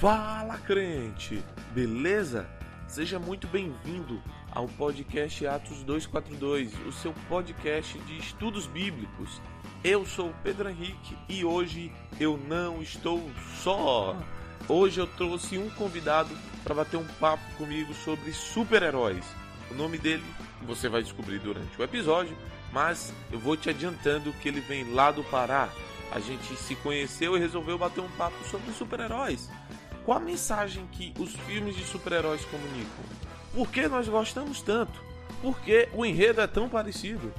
Fala crente, beleza? Seja muito bem-vindo ao podcast Atos 242, o seu podcast de estudos bíblicos. Eu sou Pedro Henrique e hoje eu não estou só. Hoje eu trouxe um convidado para bater um papo comigo sobre super-heróis. O nome dele você vai descobrir durante o episódio, mas eu vou te adiantando que ele vem lá do Pará. A gente se conheceu e resolveu bater um papo sobre super-heróis. Qual a mensagem que os filmes de super-heróis comunicam? Por que nós gostamos tanto? Por que o enredo é tão parecido?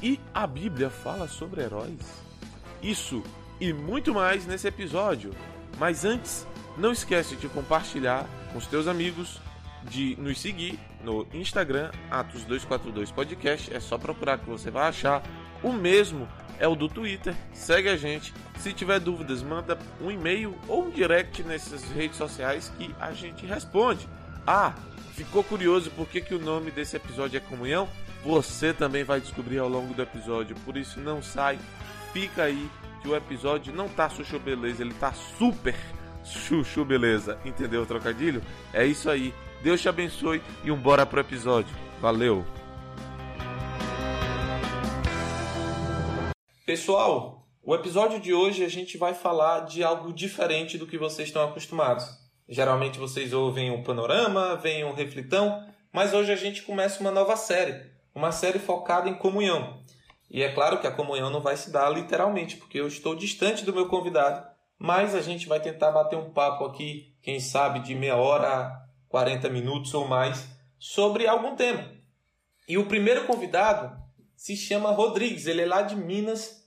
E a Bíblia fala sobre heróis? Isso e muito mais nesse episódio. Mas antes, não esquece de compartilhar com os teus amigos, de nos seguir no Instagram, Atos242podcast. É só procurar que você vai achar. O mesmo é o do Twitter. Segue a gente. Se tiver dúvidas, manda um e-mail ou um direct nessas redes sociais que a gente responde. Ah, ficou curioso por que, que o nome desse episódio é Comunhão? Você também vai descobrir ao longo do episódio. Por isso, não sai, fica aí que o episódio não tá chuchu beleza, ele tá super chuchu beleza. Entendeu o trocadilho? É isso aí. Deus te abençoe e um bora pro episódio. Valeu! Pessoal, o episódio de hoje a gente vai falar de algo diferente do que vocês estão acostumados. Geralmente vocês ouvem o panorama, veem o reflitão, mas hoje a gente começa uma nova série, uma série focada em comunhão. E é claro que a comunhão não vai se dar literalmente, porque eu estou distante do meu convidado, mas a gente vai tentar bater um papo aqui, quem sabe de meia hora a 40 minutos ou mais, sobre algum tema. E o primeiro convidado se chama Rodrigues, ele é lá de Minas.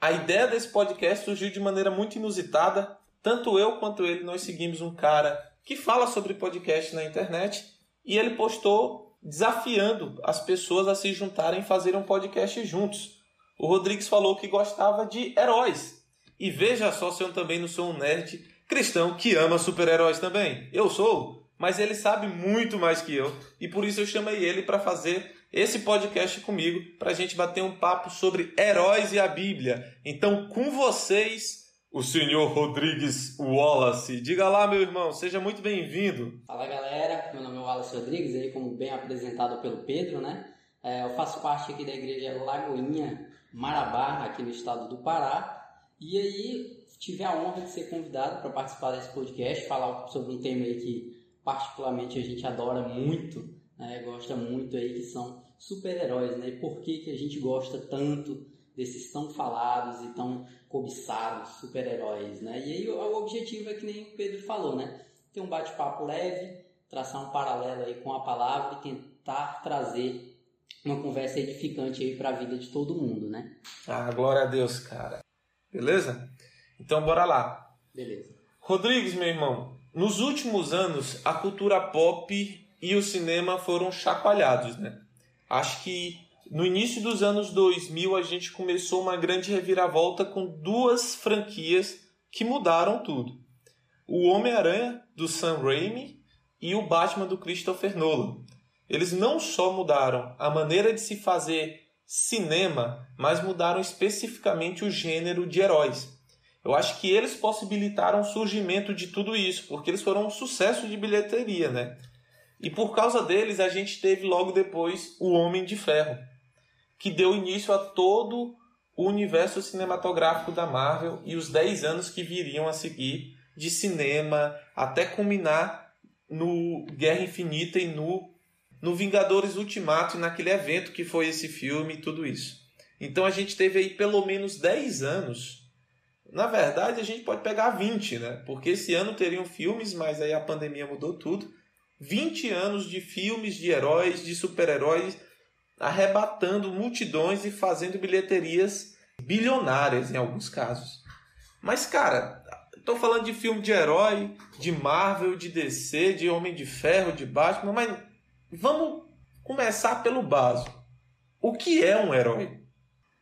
A ideia desse podcast surgiu de maneira muito inusitada. Tanto eu quanto ele, nós seguimos um cara que fala sobre podcast na internet e ele postou desafiando as pessoas a se juntarem e fazer um podcast juntos. O Rodrigues falou que gostava de heróis. E veja só se eu também não sou um nerd cristão que ama super-heróis também. Eu sou, mas ele sabe muito mais que eu e por isso eu chamei ele para fazer esse podcast comigo para a gente bater um papo sobre heróis e a Bíblia. Então, com vocês, o senhor Rodrigues Wallace. Diga lá, meu irmão, seja muito bem-vindo. Fala galera, meu nome é Wallace Rodrigues, aí como bem apresentado pelo Pedro, né? É, eu faço parte aqui da igreja Lagoinha Marabá, aqui no estado do Pará. E aí tive a honra de ser convidado para participar desse podcast, falar sobre um tema aí que particularmente a gente adora muito, né, gosta muito aí, que são super-heróis, né? E por que, que a gente gosta tanto desses tão falados e tão cobiçados super-heróis, né? E aí o, objetivo é que nem o Pedro falou, né? Ter um bate-papo leve, traçar um paralelo aí com a palavra e tentar trazer uma conversa edificante aí para a vida de todo mundo, né? Ah, glória a Deus, cara. Beleza? Então bora lá. Beleza. Rodrigues, meu irmão, nos últimos anos a cultura pop e o cinema foram chacoalhados, né? Acho que no início dos anos 2000 a gente começou uma grande reviravolta com duas franquias que mudaram tudo. O Homem-Aranha do Sam Raimi e o Batman do Christopher Nolan. Eles não só mudaram a maneira de se fazer cinema, mas mudaram especificamente o gênero de heróis. Eu acho que eles possibilitaram o surgimento de tudo isso, porque eles foram um sucesso de bilheteria, né? E por causa deles, a gente teve logo depois o Homem de Ferro, que deu início a todo o universo cinematográfico da Marvel e os 10 anos que viriam a seguir de cinema até culminar no Guerra Infinita e no, no Vingadores Ultimato e naquele evento que foi esse filme e tudo isso. Então a gente teve aí pelo menos 10 anos. Na verdade, a gente pode pegar 20, né? Porque esse ano teriam filmes, mas aí a pandemia mudou tudo. 20 anos de filmes de heróis, de super-heróis, arrebatando multidões e fazendo bilheterias bilionárias em alguns casos. Mas, cara, estou falando de filme de herói, de Marvel, de DC, de Homem de Ferro, de Batman, mas vamos começar pelo básico. O que é um herói?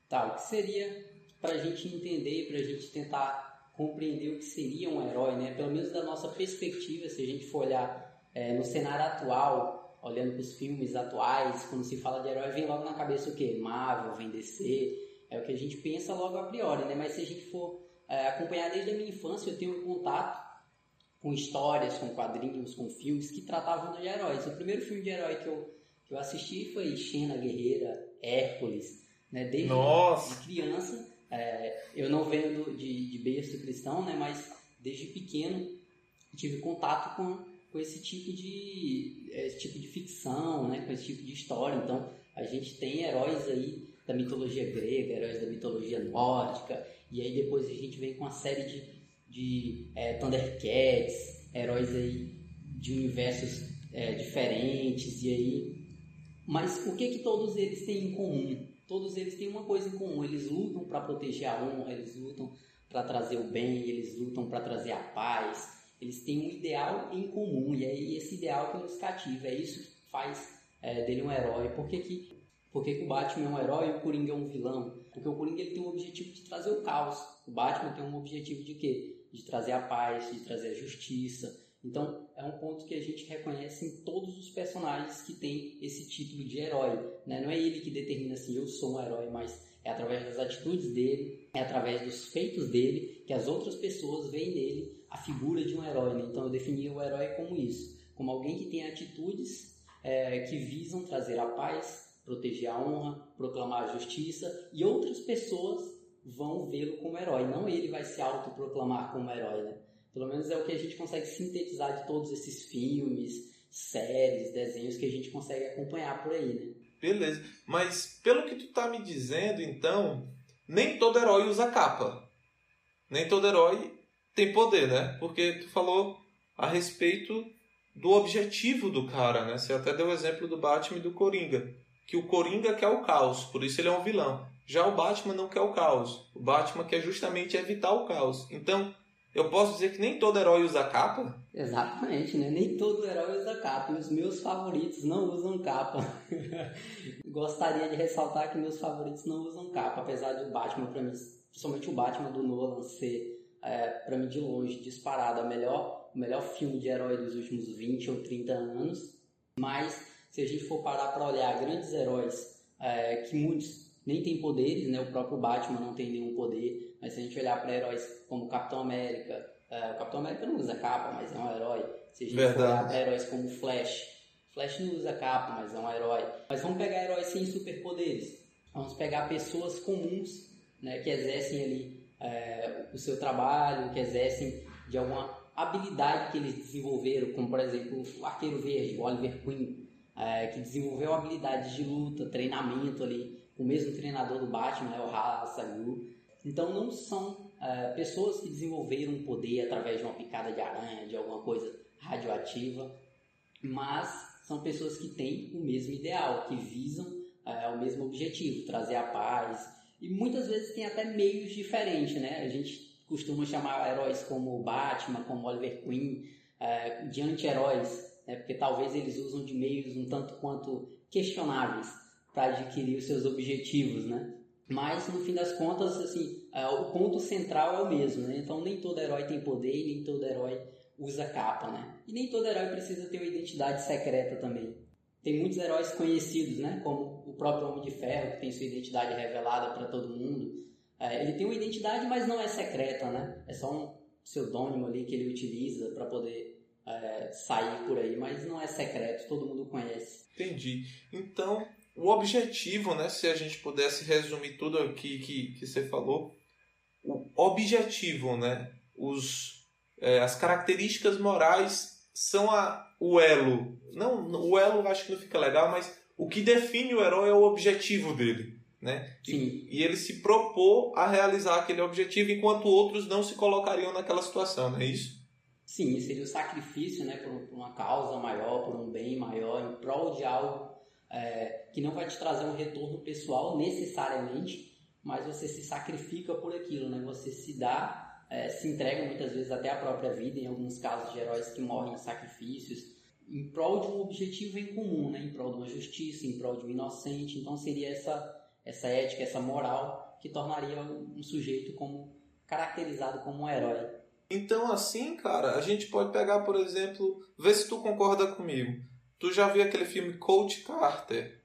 Tá, o que seria para a gente entender, para a gente tentar compreender o que seria um herói, né? Pelo menos da nossa perspectiva, se a gente for olhar é, no cenário atual, olhando para os filmes atuais, quando se fala de herói, vem logo na cabeça o quê? Marvel, vem DC, é o que a gente pensa logo a priori, né? Mas se a gente for é, acompanhar desde a minha infância, eu tenho um contato com histórias, com quadrinhos, com filmes que tratavam de heróis. O primeiro filme de herói que eu, que eu assisti foi Xena Guerreira, Hércules, né? Desde Nossa. criança, é, eu não venho do, de, de berço cristão, né? Mas desde pequeno tive contato com, com esse tipo de esse tipo de ficção, né? Com esse tipo de história. Então a gente tem heróis aí da mitologia grega, heróis da mitologia nórdica, e aí depois a gente vem com uma série de, de é, Thundercats, heróis aí de universos é, diferentes, e aí... Mas o que que todos eles têm em comum? Todos eles têm uma coisa em comum, eles lutam para proteger a honra, eles lutam para trazer o bem, eles lutam para trazer a paz, eles têm um ideal em comum, e aí esse ideal que nos cativa, é isso que faz é, dele um herói. Por que, que, por que, o Batman é um herói e o Coringa é um vilão? Porque o Coringa ele tem um objetivo de trazer o caos. O Batman tem um objetivo de quê? De trazer a paz, de trazer a justiça. Então, é um ponto que a gente reconhece em todos os personagens que tem esse título de herói. Né? Não é ele que determina assim, eu sou um herói, mas é através das atitudes dele, é através dos feitos dele, que as outras pessoas veem nele a figura de um herói. Né? Então, eu defini o herói como isso, como alguém que tem atitudes é, que visam trazer a paz, proteger a honra, proclamar a justiça, e outras pessoas vão vê-lo como herói. Não ele vai se autoproclamar como herói, né? Pelo menos é o que a gente consegue sintetizar de todos esses filmes, séries, desenhos que a gente consegue acompanhar por aí, né? Beleza. Mas pelo que tu tá me dizendo, então, nem todo herói usa capa. Nem todo herói tem poder, né? Porque tu falou a respeito do objetivo do cara, né? Você até deu o exemplo do Batman e do Coringa. Que o Coringa quer o caos, por isso ele é um vilão. Já o Batman não quer o caos. O Batman quer justamente evitar o caos. Então, eu posso dizer que nem todo herói usa capa? Exatamente, né? Nem todo herói usa capa. Os meus favoritos não usam capa. Gostaria de ressaltar que meus favoritos não usam capa, apesar de o Batman, para mim, principalmente o Batman do Nolan, ser, é, para mim, de longe, disparado, a melhor, o melhor filme de herói dos últimos 20 ou 30 anos. Mas, se a gente for parar para olhar grandes heróis, é, que muitos nem têm poderes, né? O próprio Batman não tem nenhum poder, mas se a gente olhar para heróis como Capitão América, é, o Capitão América não usa capa, mas é um herói. Se a gente Verdade. for olhar para heróis como Flash, Flash não usa capa, mas é um herói. Mas vamos pegar heróis sem superpoderes. Vamos pegar pessoas comuns, né, que exercem ali é, o seu trabalho, que exercem de alguma habilidade que eles desenvolveram, como por exemplo o Arqueiro Verde, o Oliver Queen, é, que desenvolveu habilidades de luta, treinamento ali, o mesmo treinador do Batman, né, o Ghul. Então não são é, pessoas que desenvolveram um poder através de uma picada de aranha, de alguma coisa radioativa, mas são pessoas que têm o mesmo ideal, que visam é, o mesmo objetivo, trazer a paz. E muitas vezes tem até meios diferentes, né? A gente costuma chamar heróis como Batman, como Oliver Queen, é, de anti-heróis, né? porque talvez eles usam de meios um tanto quanto questionáveis para adquirir os seus objetivos, né? Mas no fim das contas, assim, é, o ponto central é o mesmo, né? Então nem todo herói tem poder e nem todo herói usa capa, né? E nem todo herói precisa ter uma identidade secreta também. Tem muitos heróis conhecidos, né? Como próprio Homem de Ferro, que tem sua identidade revelada para todo mundo. É, ele tem uma identidade, mas não é secreta, né? É só um pseudônimo ali que ele utiliza para poder é, sair por aí, mas não é secreto, todo mundo conhece. Entendi. Então, o objetivo, né, se a gente pudesse resumir tudo aqui que, que você falou, o objetivo, né, os, é, as características morais são a, o elo. Não, o elo acho que não fica legal, mas o que define o herói é o objetivo dele. Né? E, e ele se propôs a realizar aquele objetivo enquanto outros não se colocariam naquela situação, não é isso? Sim, seria o sacrifício né, por, por uma causa maior, por um bem maior, em prol de algo é, que não vai te trazer um retorno pessoal necessariamente, mas você se sacrifica por aquilo, né? Você se dá, é, se entrega muitas vezes até a própria vida, em alguns casos de heróis que morrem em sacrifícios, em prol de um objetivo em comum, né? Em prol de uma justiça, em prol de um inocente. Então seria essa essa ética, essa moral que tornaria um sujeito como caracterizado como um herói. Então, assim, cara, a gente pode pegar, por exemplo, vê se tu concorda comigo. Tu já viu aquele filme Coach Carter?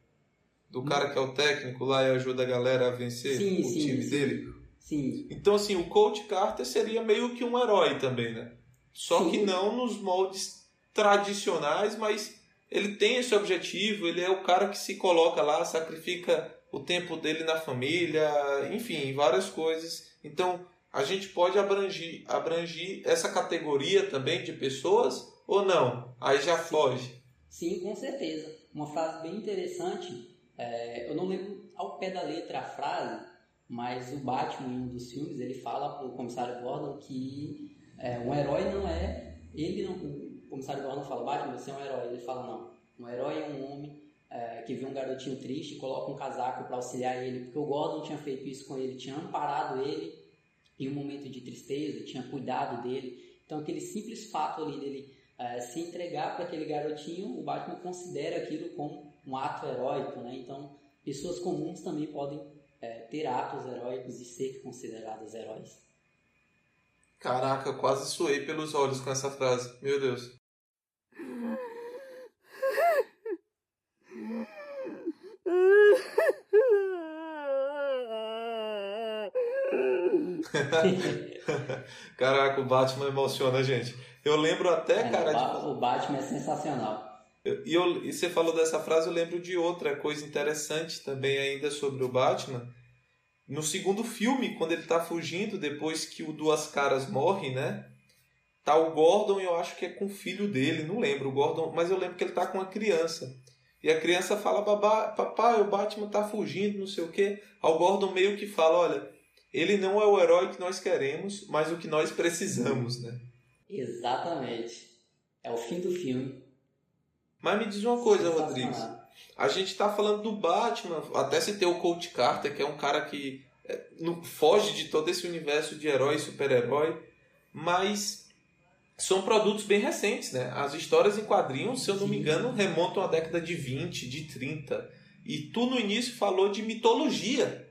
Do cara que é o técnico lá e ajuda a galera a vencer Sim, o sim, time sim. dele? Sim, Então, assim, o Coach Carter seria meio que um herói também, né? só que não nos moldes tradicionais, mas ele tem esse objetivo, ele é o cara que se coloca lá, sacrifica o tempo dele na família, enfim, várias coisas. Então, a gente pode abranger, abranger essa categoria também de pessoas ou não? Aí já foge. Sim, com certeza. Uma frase bem interessante, é, eu não lembro ao pé da letra a frase, mas o Batman, em um dos filmes, ele fala para o comissário Gordon que é, um herói não é. Ele não, comissário Gordon fala, Batman, você é um herói. Ele fala, não. Um herói é um homem é, que vê um garotinho triste coloca um casaco para auxiliar ele, porque o Gordon tinha feito isso com ele, tinha amparado ele em um momento de tristeza, tinha cuidado dele. Então, aquele simples fato ali dele é, se entregar para aquele garotinho, o Batman considera aquilo como um ato heróico, né? Então, pessoas comuns também podem é, ter atos heróicos e ser consideradas heróis. Caraca, quase suei pelos olhos com essa frase. Meu Deus. Caraca, o Batman emociona a gente. Eu lembro até, É, cara, o, de o Batman é sensacional. E, eu, e você falou dessa frase, eu lembro de outra coisa interessante também ainda sobre o Batman. No segundo filme, quando ele tá fugindo, depois que o Duas Caras morre, né? Tá o Gordon, eu acho que é com o filho dele, não lembro o Gordon, mas eu lembro que ele tá com uma criança. E a criança fala, Babá, papai, o Batman tá fugindo, não sei o quê. Aí o Gordon meio que fala, olha, ele não é o herói que nós queremos, mas o que nós precisamos, né? Exatamente. É o fim do filme. Mas me diz uma coisa. Rodrigues. A gente tá falando do Batman, até se tem o Colt Carter, que é um cara que é, foge de todo esse universo de herói e super-herói, mas são produtos bem recentes, né? As histórias em quadrinhos, se eu não me engano, remontam à década de 20, de 30. E tu no início falou de mitologia.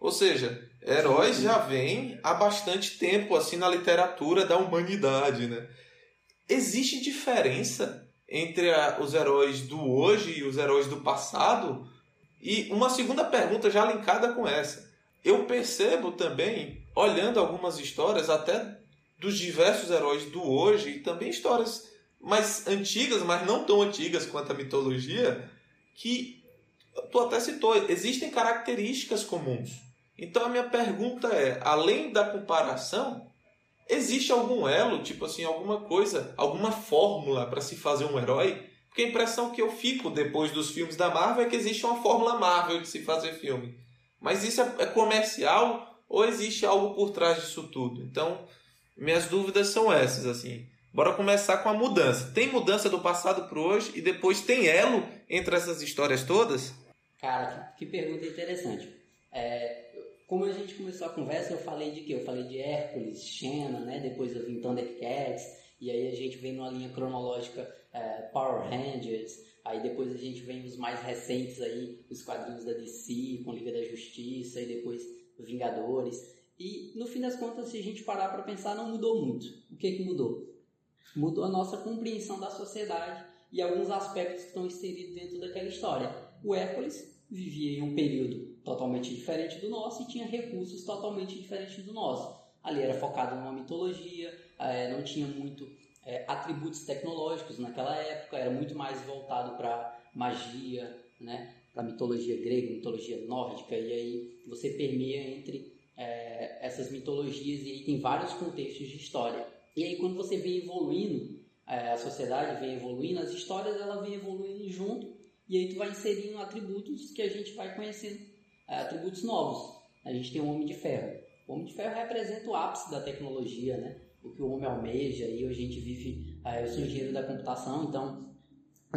Ou seja, heróis já vêm há bastante tempo assim na literatura da humanidade, né? Existe diferença entre a- os heróis do hoje e os heróis do passado? E uma segunda pergunta já linkada com essa. Eu percebo também, olhando algumas histórias, até dos diversos heróis do hoje, e também histórias mais antigas, mas não tão antigas quanto a mitologia, que tu até citou, existem características comuns. Então a minha pergunta é, além da comparação, existe algum elo, tipo assim, alguma coisa, alguma fórmula para se fazer um herói? Porque a impressão que eu fico depois dos filmes da Marvel é que existe uma fórmula Marvel de se fazer filme. Mas isso é é comercial ou existe algo por trás disso tudo? Então, minhas dúvidas são essas, assim. Bora começar com a mudança. Tem mudança do passado para hoje e depois tem elo entre essas histórias todas? Cara, que, que pergunta interessante. É, como a gente começou a conversa, eu falei de quê? Eu falei de Hércules, Xena, né? Depois eu vim Thundercats, e aí a gente vem numa linha cronológica é, Power Rangers, aí depois a gente vem os mais recentes aí, os quadrinhos da DC, com Liga da Justiça, e depois Vingadores. E no fim das contas, se a gente parar para pensar, não mudou muito. O que que mudou? Mudou a nossa compreensão da sociedade e alguns aspectos que estão inseridos dentro daquela história. O Hércules vivia em um período totalmente diferente do nosso e tinha recursos totalmente diferentes do nosso. Ali era focado numa mitologia, eh, não tinha muito eh, atributos tecnológicos naquela época, era muito mais voltado para magia, né? para mitologia grega, mitologia nórdica, e aí você permeia entre eh, essas mitologias e aí tem vários contextos de história. E aí quando você vem evoluindo, eh, a sociedade vem evoluindo, as histórias ela vem evoluindo junto e aí tu vai inserindo atributos que a gente vai conhecendo, é, atributos novos. A gente tem o Homem de Ferro. O Homem de Ferro representa o ápice da tecnologia, né? O que o homem almeja e a gente vive... é, eu sou engenheiro da computação, então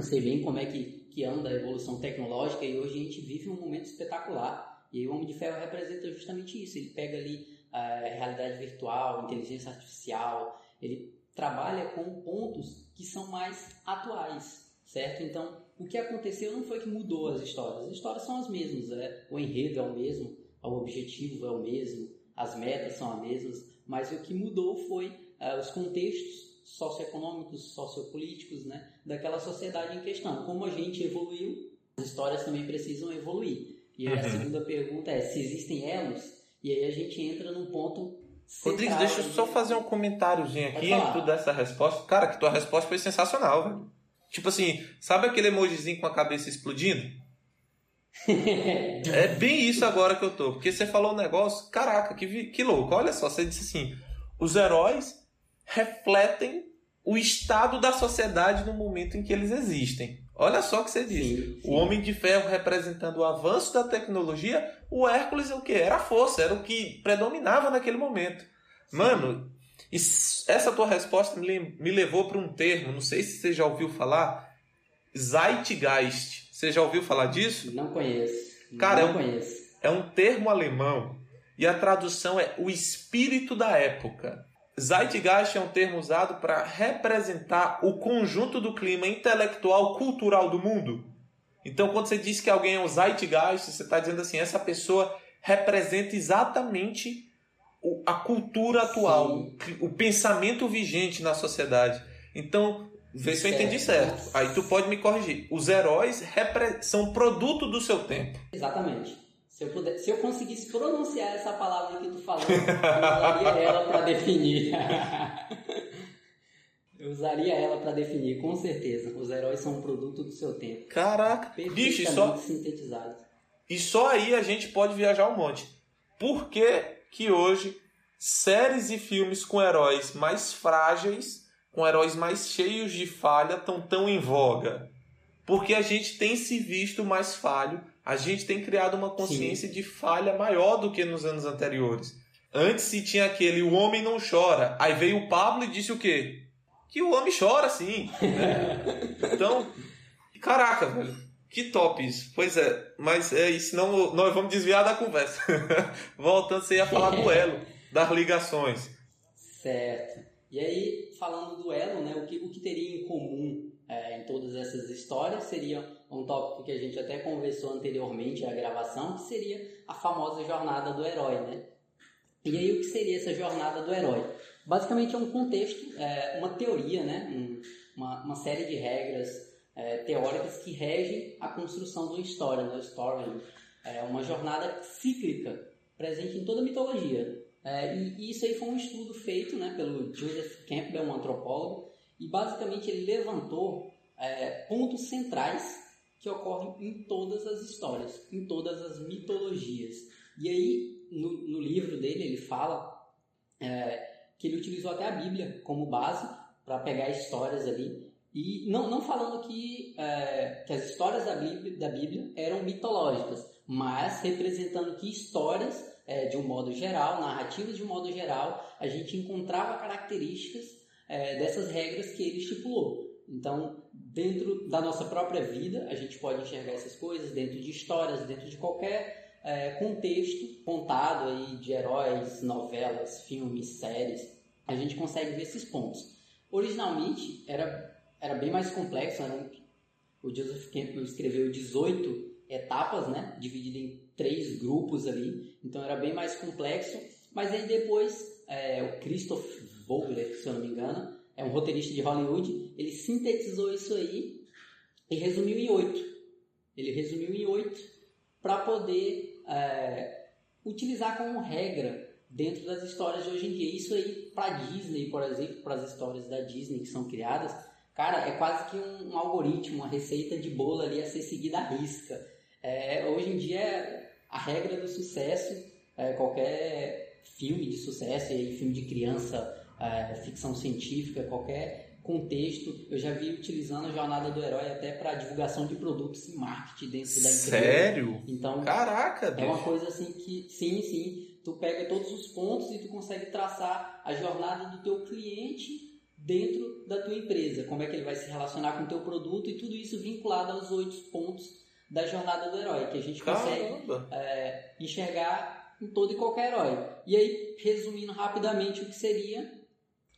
sei bem como é que, que anda a evolução tecnológica e hoje a gente vive um momento espetacular. E o Homem de Ferro representa justamente isso. Ele pega ali é, realidade virtual, inteligência artificial, ele trabalha com pontos que são mais atuais, certo? Então, o que aconteceu não foi que mudou as histórias. As histórias são as mesmas, é, o enredo é o mesmo, o objetivo é o mesmo, as metas são as mesmas, mas o que mudou foi é, os contextos socioeconômicos, sociopolíticos, né, daquela sociedade em questão. Como a gente evoluiu, as histórias também precisam evoluir. E aí a Uhum. segunda pergunta é se existem elos, e aí a gente entra num ponto Rodrigues, deixa eu só fazer um comentáriozinho aqui antes tu dessa resposta. Cara, que tua resposta foi sensacional, velho. Tipo assim, sabe aquele emojizinho com a cabeça explodindo? é bem isso agora que eu tô. Porque você falou um negócio, caraca, que, que louco. Olha só, você disse assim: os heróis refletem o estado da sociedade no momento em que eles existem. Olha só o que você disse. Sim, sim. O Homem de Ferro representando o avanço da tecnologia, o Hércules o que? Era a força, era o que predominava naquele momento. Sim. Mano, essa tua resposta me levou para um termo, não sei se você já ouviu falar, Zeitgeist. Você já ouviu falar disso? Não conheço. Cara, não é um, conheço. É um termo alemão e a tradução é o espírito da época. Zeitgeist é um termo usado para representar o conjunto do clima intelectual cultural do mundo. Então, quando você diz que alguém é um Zeitgeist, você está dizendo assim: essa pessoa representa exatamente a cultura atual, Sim. o pensamento vigente na sociedade. Então, vê se eu entendi certo. Aí tu pode me corrigir. Os heróis são produto do seu tempo. Exatamente. Se eu, puder, se eu conseguisse pronunciar essa palavra que tu falou, eu usaria ela para definir. eu usaria ela para definir, com certeza. Os heróis são um produto do seu tempo. Caraca, bicho, só sintetizados. E só aí a gente pode viajar um monte. Por que que hoje séries e filmes com heróis mais frágeis, com heróis mais cheios de falha, estão tão em voga? Porque a gente tem se visto mais falho a gente tem criado uma consciência Sim. de falha maior do que nos anos anteriores. Antes se tinha aquele o homem não chora. Aí veio o Pablo e disse o quê? Que o homem chora sim. Né? então, caraca, velho. Que top isso. Pois é, mas é isso, senão nós vamos desviar da conversa. Voltando, você ia falar do elo, das ligações. Certo. E aí, falando do elo, né, o, que, o que teria em comum é, em todas essas histórias seria um tópico que a gente até conversou anteriormente à gravação, que seria a famosa jornada do herói, né? E aí o que seria essa jornada do herói? Basicamente é um contexto, é, uma teoria, né? Um, uma, uma, série de regras é, teóricas que regem a construção de uma história, né? O. É uma jornada cíclica presente em toda a mitologia. É, e, e, isso aí foi um estudo feito né, pelo Joseph Campbell, um antropólogo, e basicamente ele levantou é, pontos centrais que ocorrem em todas as histórias, em todas as mitologias. E aí, no, no livro dele, ele fala é, que ele utilizou até a Bíblia como base para pegar histórias ali. E não, não falando que, é, que as histórias da Bíblia, da Bíblia eram mitológicas, mas representando que histórias, é, de um modo geral, narrativas de um modo geral, a gente encontrava características é, dessas regras que ele estipulou. Então, dentro da nossa própria vida, a gente pode enxergar essas coisas dentro de histórias, dentro de qualquer é, contexto contado aí de heróis, novelas, filmes, séries. A gente consegue ver esses pontos. Originalmente era, era bem mais complexo. Era o Joseph Campbell escreveu 18 etapas, né, dividido em três grupos ali. Então era bem mais complexo. Mas aí depois é, o Christoph Vogler, se eu não me engano, é um roteirista de Hollywood, ele sintetizou isso aí e resumiu em oito. Ele resumiu em oito para poder é, utilizar como regra dentro das histórias de hoje em dia. Isso aí para Disney, por exemplo, para as histórias da Disney que são criadas, cara, é quase que um, um algoritmo, uma receita de bolo ali a ser seguida à risca. É, hoje em dia a regra do sucesso, é, qualquer filme de sucesso, e filme de criança é, ficção científica, qualquer contexto. Eu já vi utilizando a jornada do herói até para divulgação de produtos e marketing dentro da empresa. Sério? Então, caraca, é uma coisa assim que sim, sim, tu pega todos os pontos e tu consegue traçar a jornada do teu cliente dentro da tua empresa, como é que ele vai se relacionar com o teu produto e tudo isso vinculado aos oito pontos da jornada do herói, que a gente consegue é, enxergar em todo e qualquer herói. E aí, resumindo rapidamente o que seria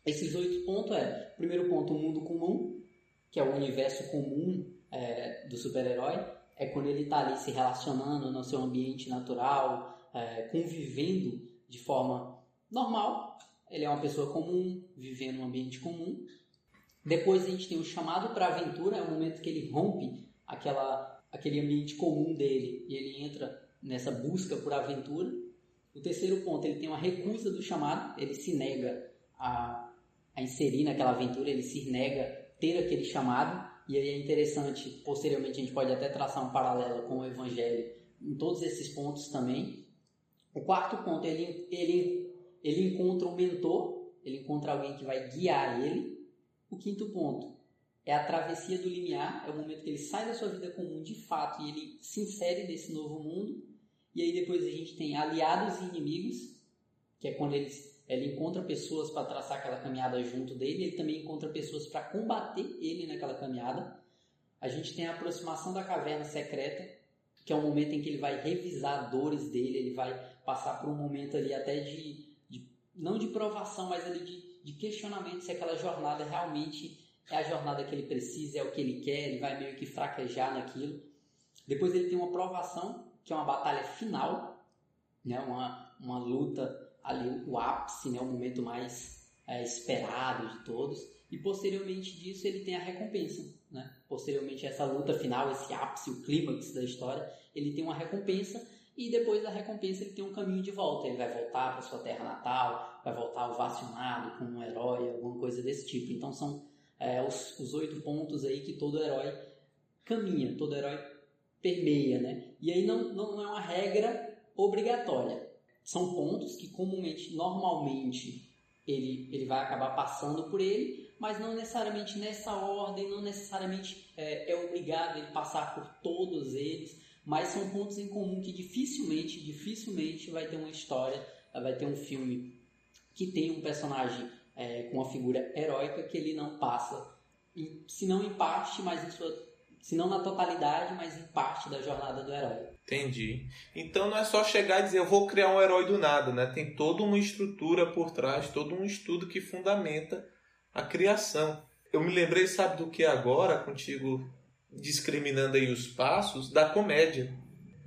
esses oito pontos é, primeiro ponto, o mundo comum, que é o universo comum é, do super-herói, é quando ele está ali se relacionando no seu ambiente natural, é, convivendo de forma normal. Ele é uma pessoa comum, vivendo um ambiente comum. Depois a gente tem o chamado para aventura, é o momento que ele rompe aquela, aquele ambiente comum dele e ele entra nessa busca por aventura. O terceiro ponto, ele tem uma recusa do chamado, ele se nega a, a inserir naquela aventura, ele se nega ter aquele chamado, e aí é interessante, posteriormente a gente pode até traçar um paralelo com o Evangelho em todos esses pontos também. O quarto ponto, ele, ele, ele encontra um mentor, ele encontra alguém que vai guiar ele. O quinto ponto é a travessia do limiar, é o momento que ele sai da sua vida comum de fato e ele se insere nesse novo mundo. E aí depois a gente tem aliados e inimigos, que é quando eles, ele encontra pessoas para traçar aquela caminhada junto dele, ele também encontra pessoas para combater ele naquela caminhada. A gente tem a aproximação da caverna secreta, que é o momento em que ele vai revisar dores dele, ele vai passar por um momento ali até de, de não de provação, mas ali de, de questionamento se aquela jornada realmente é a jornada que ele precisa, é o que ele quer, ele vai meio que fraquejar naquilo. Depois ele tem uma provação, que é uma batalha final, né? uma, uma luta ali, o ápice, né? o momento mais é, esperado de todos. E posteriormente disso ele tem a recompensa. Né? Posteriormente essa luta final, esse ápice, o clímax da história, ele tem uma recompensa e depois da recompensa ele tem um caminho de volta. Ele vai voltar para sua terra natal, vai voltar ovacionado como um herói, alguma coisa desse tipo. Então são é, os, os oito pontos aí que todo herói caminha, todo herói permeia, né? E aí não, não é uma regra obrigatória. São pontos que comumente, normalmente, ele, ele vai acabar passando por ele, mas não necessariamente nessa ordem, não necessariamente é, é obrigado ele passar por todos eles, mas são pontos em comum que dificilmente, dificilmente vai ter uma história, vai ter um filme que tem um personagem é, com uma figura heróica que ele não passa, se não em parte, mas em sua se não na totalidade, mas em parte da jornada do herói. Entendi. Então não é só chegar e dizer eu vou criar um herói do nada, né? Tem toda uma estrutura por trás, todo um estudo que fundamenta a criação. Eu me lembrei, sabe do que agora, contigo discriminando aí os passos, da comédia.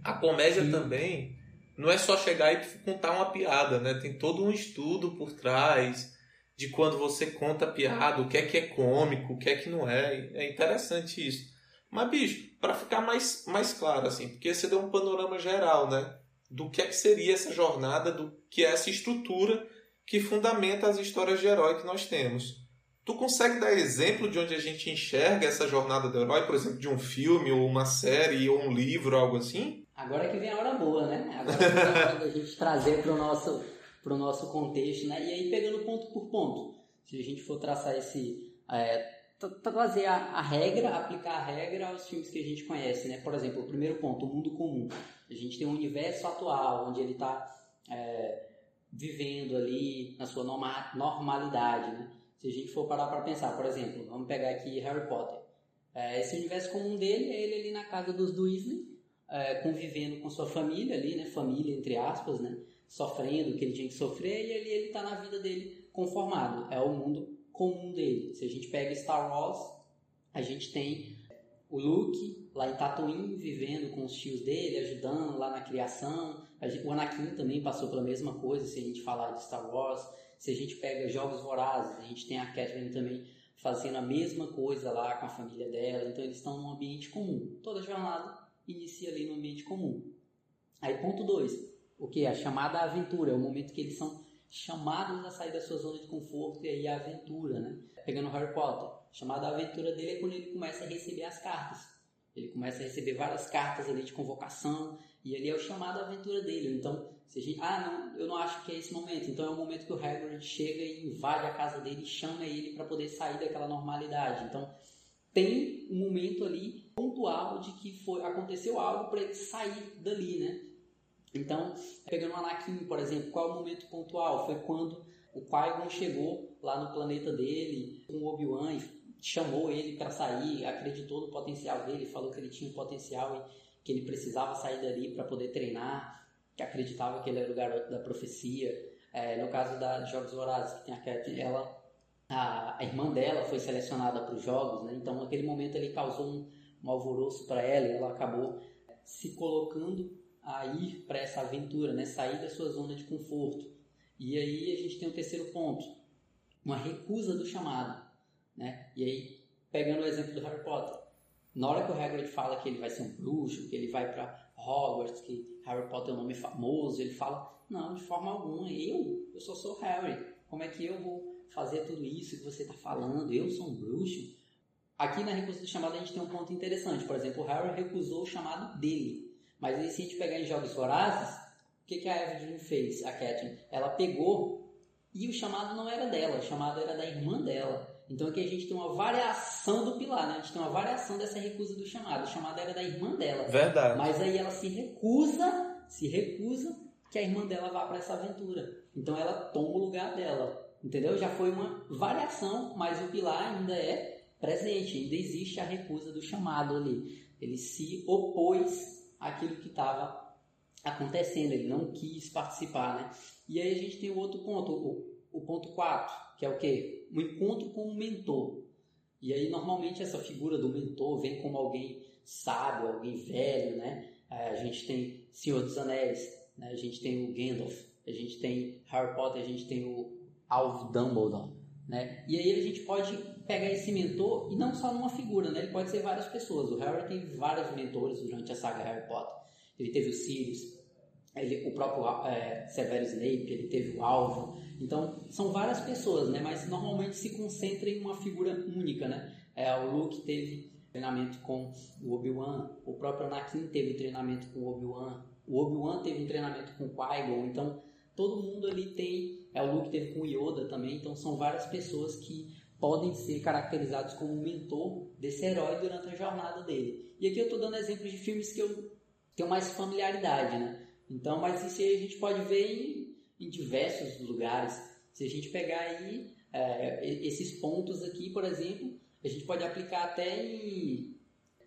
A comédia Sim. também não é só chegar e contar uma piada, né? Tem todo um estudo por trás de quando você conta piada, o que é que é cômico, o que é que não é. É interessante isso. Mas, bicho, para ficar mais, mais claro, assim, porque você deu um panorama geral, né? Do que é que seria essa jornada, do que é essa estrutura que fundamenta as histórias de herói que nós temos. Tu consegue dar exemplo de onde a gente enxerga essa jornada do herói, por exemplo, de um filme, ou uma série, ou um livro, algo assim? Agora que vem a hora boa, né? Agora que vem a hora da gente trazer para o nosso, pro nosso contexto, né? E aí, pegando ponto por ponto, se a gente for traçar esse. É, trazer a, a, regra, aplicar a regra aos filmes que a gente conhece, né? Por exemplo, o primeiro ponto, o mundo comum. A gente tem um universo atual, onde ele está é, vivendo ali na sua norma, normalidade, né? Se a gente for parar para pensar, por exemplo, vamos pegar aqui Harry Potter. É, esse universo comum dele é ele ali na casa dos Weasley, é, convivendo com sua família ali, né? Família, entre aspas, né? Sofrendo o que ele tinha que sofrer e ali ele está na vida dele conformado. É o mundo comum dele. Se a gente pega Star Wars, a gente tem o Luke lá em Tatooine vivendo com os tios dele, ajudando lá na criação. O Anakin também passou pela mesma coisa, se a gente falar de Star Wars. Se a gente pega Jogos Vorazes, a gente tem a Catherine também fazendo a mesma coisa lá com a família dela. Então eles estão num ambiente comum. Toda jornada inicia ali no ambiente comum. Aí ponto 2, o que? A chamada aventura, é o momento que eles são chamados a sair da sua zona de conforto e aí a aventura, né? Pegando Harry Potter, chamada aventura dele é quando ele começa a receber as cartas. Ele começa a receber várias cartas ali de convocação e ali é o chamado aventura dele. Então, se a gente, ah, não, eu não acho que é esse momento. Então é o momento que o Hagrid chega e invade a casa dele e chama ele para poder sair daquela normalidade. Então, tem um momento ali pontual de que foi aconteceu algo para ele sair dali, né? Então, pegando o Anakin, por exemplo, qual é o momento pontual? Foi quando o Qui-Gon chegou lá no planeta dele com Obi-Wan chamou ele para sair, acreditou no potencial dele, falou que ele tinha potencial e que ele precisava sair dali para poder treinar, que acreditava que ele era o garoto da profecia. É, no caso da Jogos Vorazes, que tem a Cat, ela, a, a, irmã dela foi selecionada para os jogos, né? então naquele momento ele causou um, um alvoroço para ela e ela acabou se colocando a ir para essa aventura, né? sair da sua zona de conforto. E aí a gente tem o terceiro ponto, uma recusa do chamado. Né? E aí, pegando o exemplo do Harry Potter, na hora que o Hagrid fala que ele vai ser um bruxo, que ele vai para Hogwarts, que Harry Potter é um nome famoso, ele fala, Não, de forma alguma. Eu, eu só sou Harry. Como é que eu vou fazer tudo isso que você está falando? Eu sou um bruxo? Aqui na recusa do chamado a gente tem um ponto interessante. Por exemplo, o Harry recusou o chamado dele. Mas aí, se a gente pegar em Jogos Vorazes, o que, que a Evelyn fez, a Catherine? Ela pegou e o chamado não era dela, o chamado era da irmã dela. Então aqui a gente tem uma variação do pilar, né? A gente tem uma variação dessa recusa do chamado. O chamado era da irmã dela. Verdade. Mas aí ela se recusa, se recusa que a irmã dela vá para essa aventura. Então ela toma o lugar dela. Entendeu? Já foi uma variação, mas o pilar ainda é presente, ainda existe a recusa do chamado ali. Ele se opôs àquilo que estava acontecendo, ele não quis participar, né? E aí a gente tem o outro ponto, o, o ponto 4, que é o quê? O encontro com o mentor. E aí normalmente essa figura do mentor vem como alguém sábio, alguém velho, né? É, a gente tem Senhor dos Anéis, né? a gente tem o Gandalf, a gente tem Harry Potter, a gente tem o Alvo Dumbledore, né? E aí a gente pode pegar esse mentor e não só numa figura, né? Ele pode ser várias pessoas. O Harry tem vários mentores durante a saga Harry Potter. Ele teve o Sirius, ele, o próprio é, Snape, ele teve o Alvo. Então, são várias pessoas, né? Mas normalmente se concentra em uma figura única, né? É, o Luke teve treinamento com o Obi-Wan, o próprio Anakin teve treinamento com o Obi-Wan, o Obi-Wan teve um treinamento com o Qui-Gon, então todo mundo ali tem, é o Luke teve com o Yoda também, então são várias pessoas que podem ser caracterizados como mentor desse herói durante a jornada dele. E aqui eu estou dando exemplos de filmes que eu tenho mais familiaridade, né? Então, mas isso aí a gente pode ver em, em diversos lugares. Se a gente pegar aí é, esses pontos aqui, por exemplo, a gente pode aplicar até em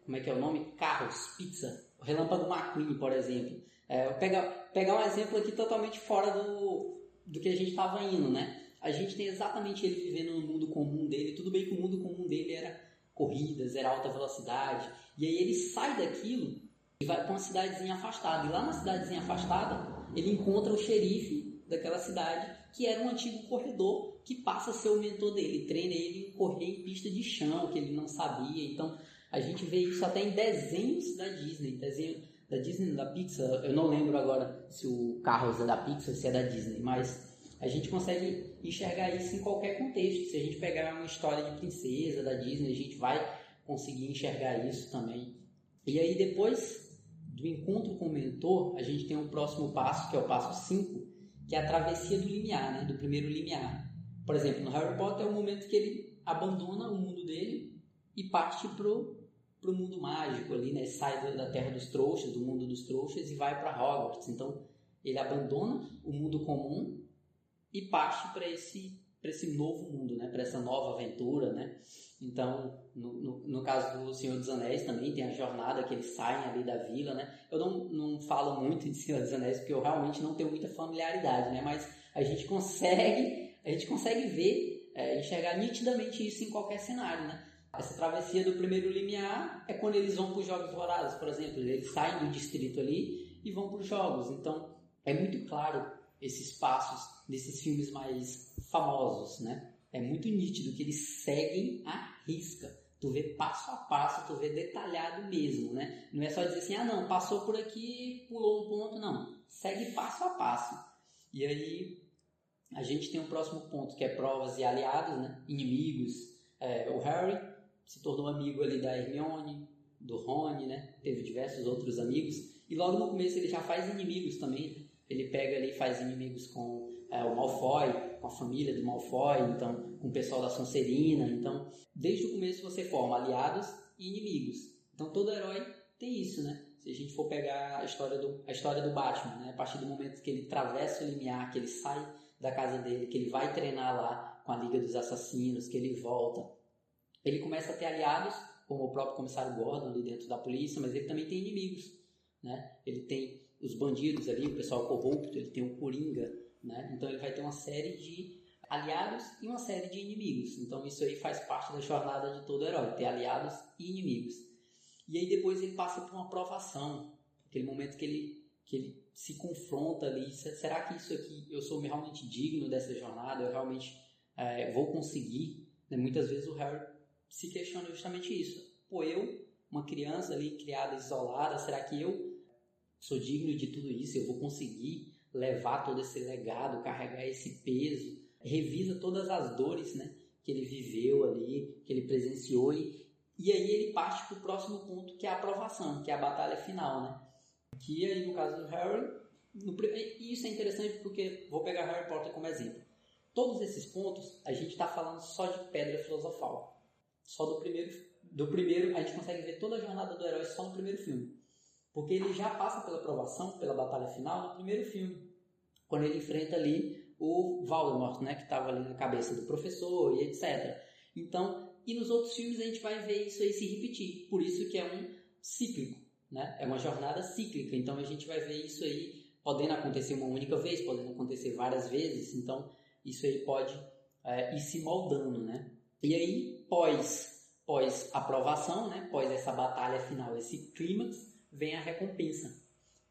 como é que é o nome? Carros, pizza, Relâmpago McQueen, por exemplo. É, pegar, pegar um exemplo aqui totalmente fora do, do que a gente estava indo, né? A gente tem exatamente ele vivendo no mundo comum dele. Tudo bem que o mundo comum dele era corridas, era alta velocidade. E aí ele sai daquilo e vai para uma cidadezinha afastada. E lá na cidadezinha afastada, ele encontra o xerife daquela cidade, que era um antigo corredor que passa a ser o mentor dele, treina ele em correr em pista de chão, que ele não sabia. Então, a gente vê isso até em desenhos da Disney, desenho da Disney, da Pixar. Eu não lembro agora se o Carros é da Pixar ou se é da Disney, mas a gente consegue enxergar isso em qualquer contexto. Se a gente pegar uma história de princesa da Disney, a gente vai conseguir enxergar isso também. E aí depois do encontro com o mentor, a gente tem um próximo passo, que é o passo 5, que é a travessia do limiar, né? do primeiro limiar. Por exemplo, no Harry Potter é o momento que ele abandona o mundo dele e parte pro pro mundo mágico ali, né? Sai da terra dos trouxas, do mundo dos trouxas e vai para Hogwarts. Então, ele abandona o mundo comum e parte para esse para esse novo mundo, né? Para essa nova aventura, né? Então, no, no, no, caso do Senhor dos Anéis também tem a jornada que eles saem ali da vila, né? Eu não, não falo muito de Senhor dos Anéis porque eu realmente não tenho muita familiaridade, né? Mas a gente consegue, a gente consegue ver, é, enxergar nitidamente isso em qualquer cenário, né? Essa travessia do primeiro limiar é quando eles vão para os Jogos Vorazes, por exemplo. Eles saem do distrito ali e vão para os Jogos. Então, é muito claro esses passos desses filmes mais famosos, né? É muito nítido que eles seguem a risca. Tu vê passo a passo, tu vê detalhado mesmo, né? Não é só dizer assim, ah não, passou por aqui, pulou um ponto, não. Segue passo a passo. E aí a gente tem um próximo ponto, que é provas e aliados, né? Inimigos. É, o Harry se tornou amigo ali da Hermione, do Rony, né? Teve diversos outros amigos. E logo no começo ele já faz inimigos também. Ele pega ali e faz inimigos com é, o Malfoy, com a família do Malfoy, então com o pessoal da Sonserina. Então, desde o começo você forma aliados e inimigos. Então todo herói tem isso, né? Se a gente for pegar a história do, a história do Batman, né? A partir do momento que ele atravessa o limiar, que ele sai da casa dele, que ele vai treinar lá com a Liga dos Assassinos, que ele volta, ele começa a ter aliados, como o próprio comissário Gordon ali dentro da polícia, mas ele também tem inimigos, né? Ele tem os bandidos ali, o pessoal corrupto, ele tem o Coringa, né? Então ele vai ter uma série de aliados e uma série de inimigos. Então isso aí faz parte da jornada de todo herói, ter aliados e inimigos. E aí depois ele passa por uma provação, aquele momento que ele que ele se confronta ali, será que isso aqui eu sou realmente digno dessa jornada? Eu realmente é, vou conseguir? Né? Muitas vezes o Harry se questiona justamente isso. Pô, eu, uma criança ali criada isolada, será que eu sou digno de tudo isso? Eu vou conseguir levar todo esse legado, carregar esse peso, revisa todas as dores, né? Que ele viveu ali, que ele presenciou e, e aí ele parte para o próximo ponto, que é a aprovação, que é a batalha final, né? Que aí no caso do Harry, no, e isso é interessante porque vou pegar Harry Potter como exemplo. Todos esses pontos a gente está falando só de pedra filosofal, só do primeiro, do primeiro a gente consegue ver toda a jornada do herói só no primeiro filme. Porque ele já passa pela aprovação, pela batalha final no primeiro filme. Quando ele enfrenta ali o Voldemort, né, que estava ali na cabeça do professor e etc. Então, e nos outros filmes a gente vai ver isso aí se repetir. Por isso que é um cíclico, né? É uma jornada cíclica. Então a gente vai ver isso aí podendo acontecer uma única vez, podendo acontecer várias vezes. Então isso aí pode é, ir se moldando, né? E aí pós pós aprovação, né? Pós essa batalha final, esse clímax vem a recompensa.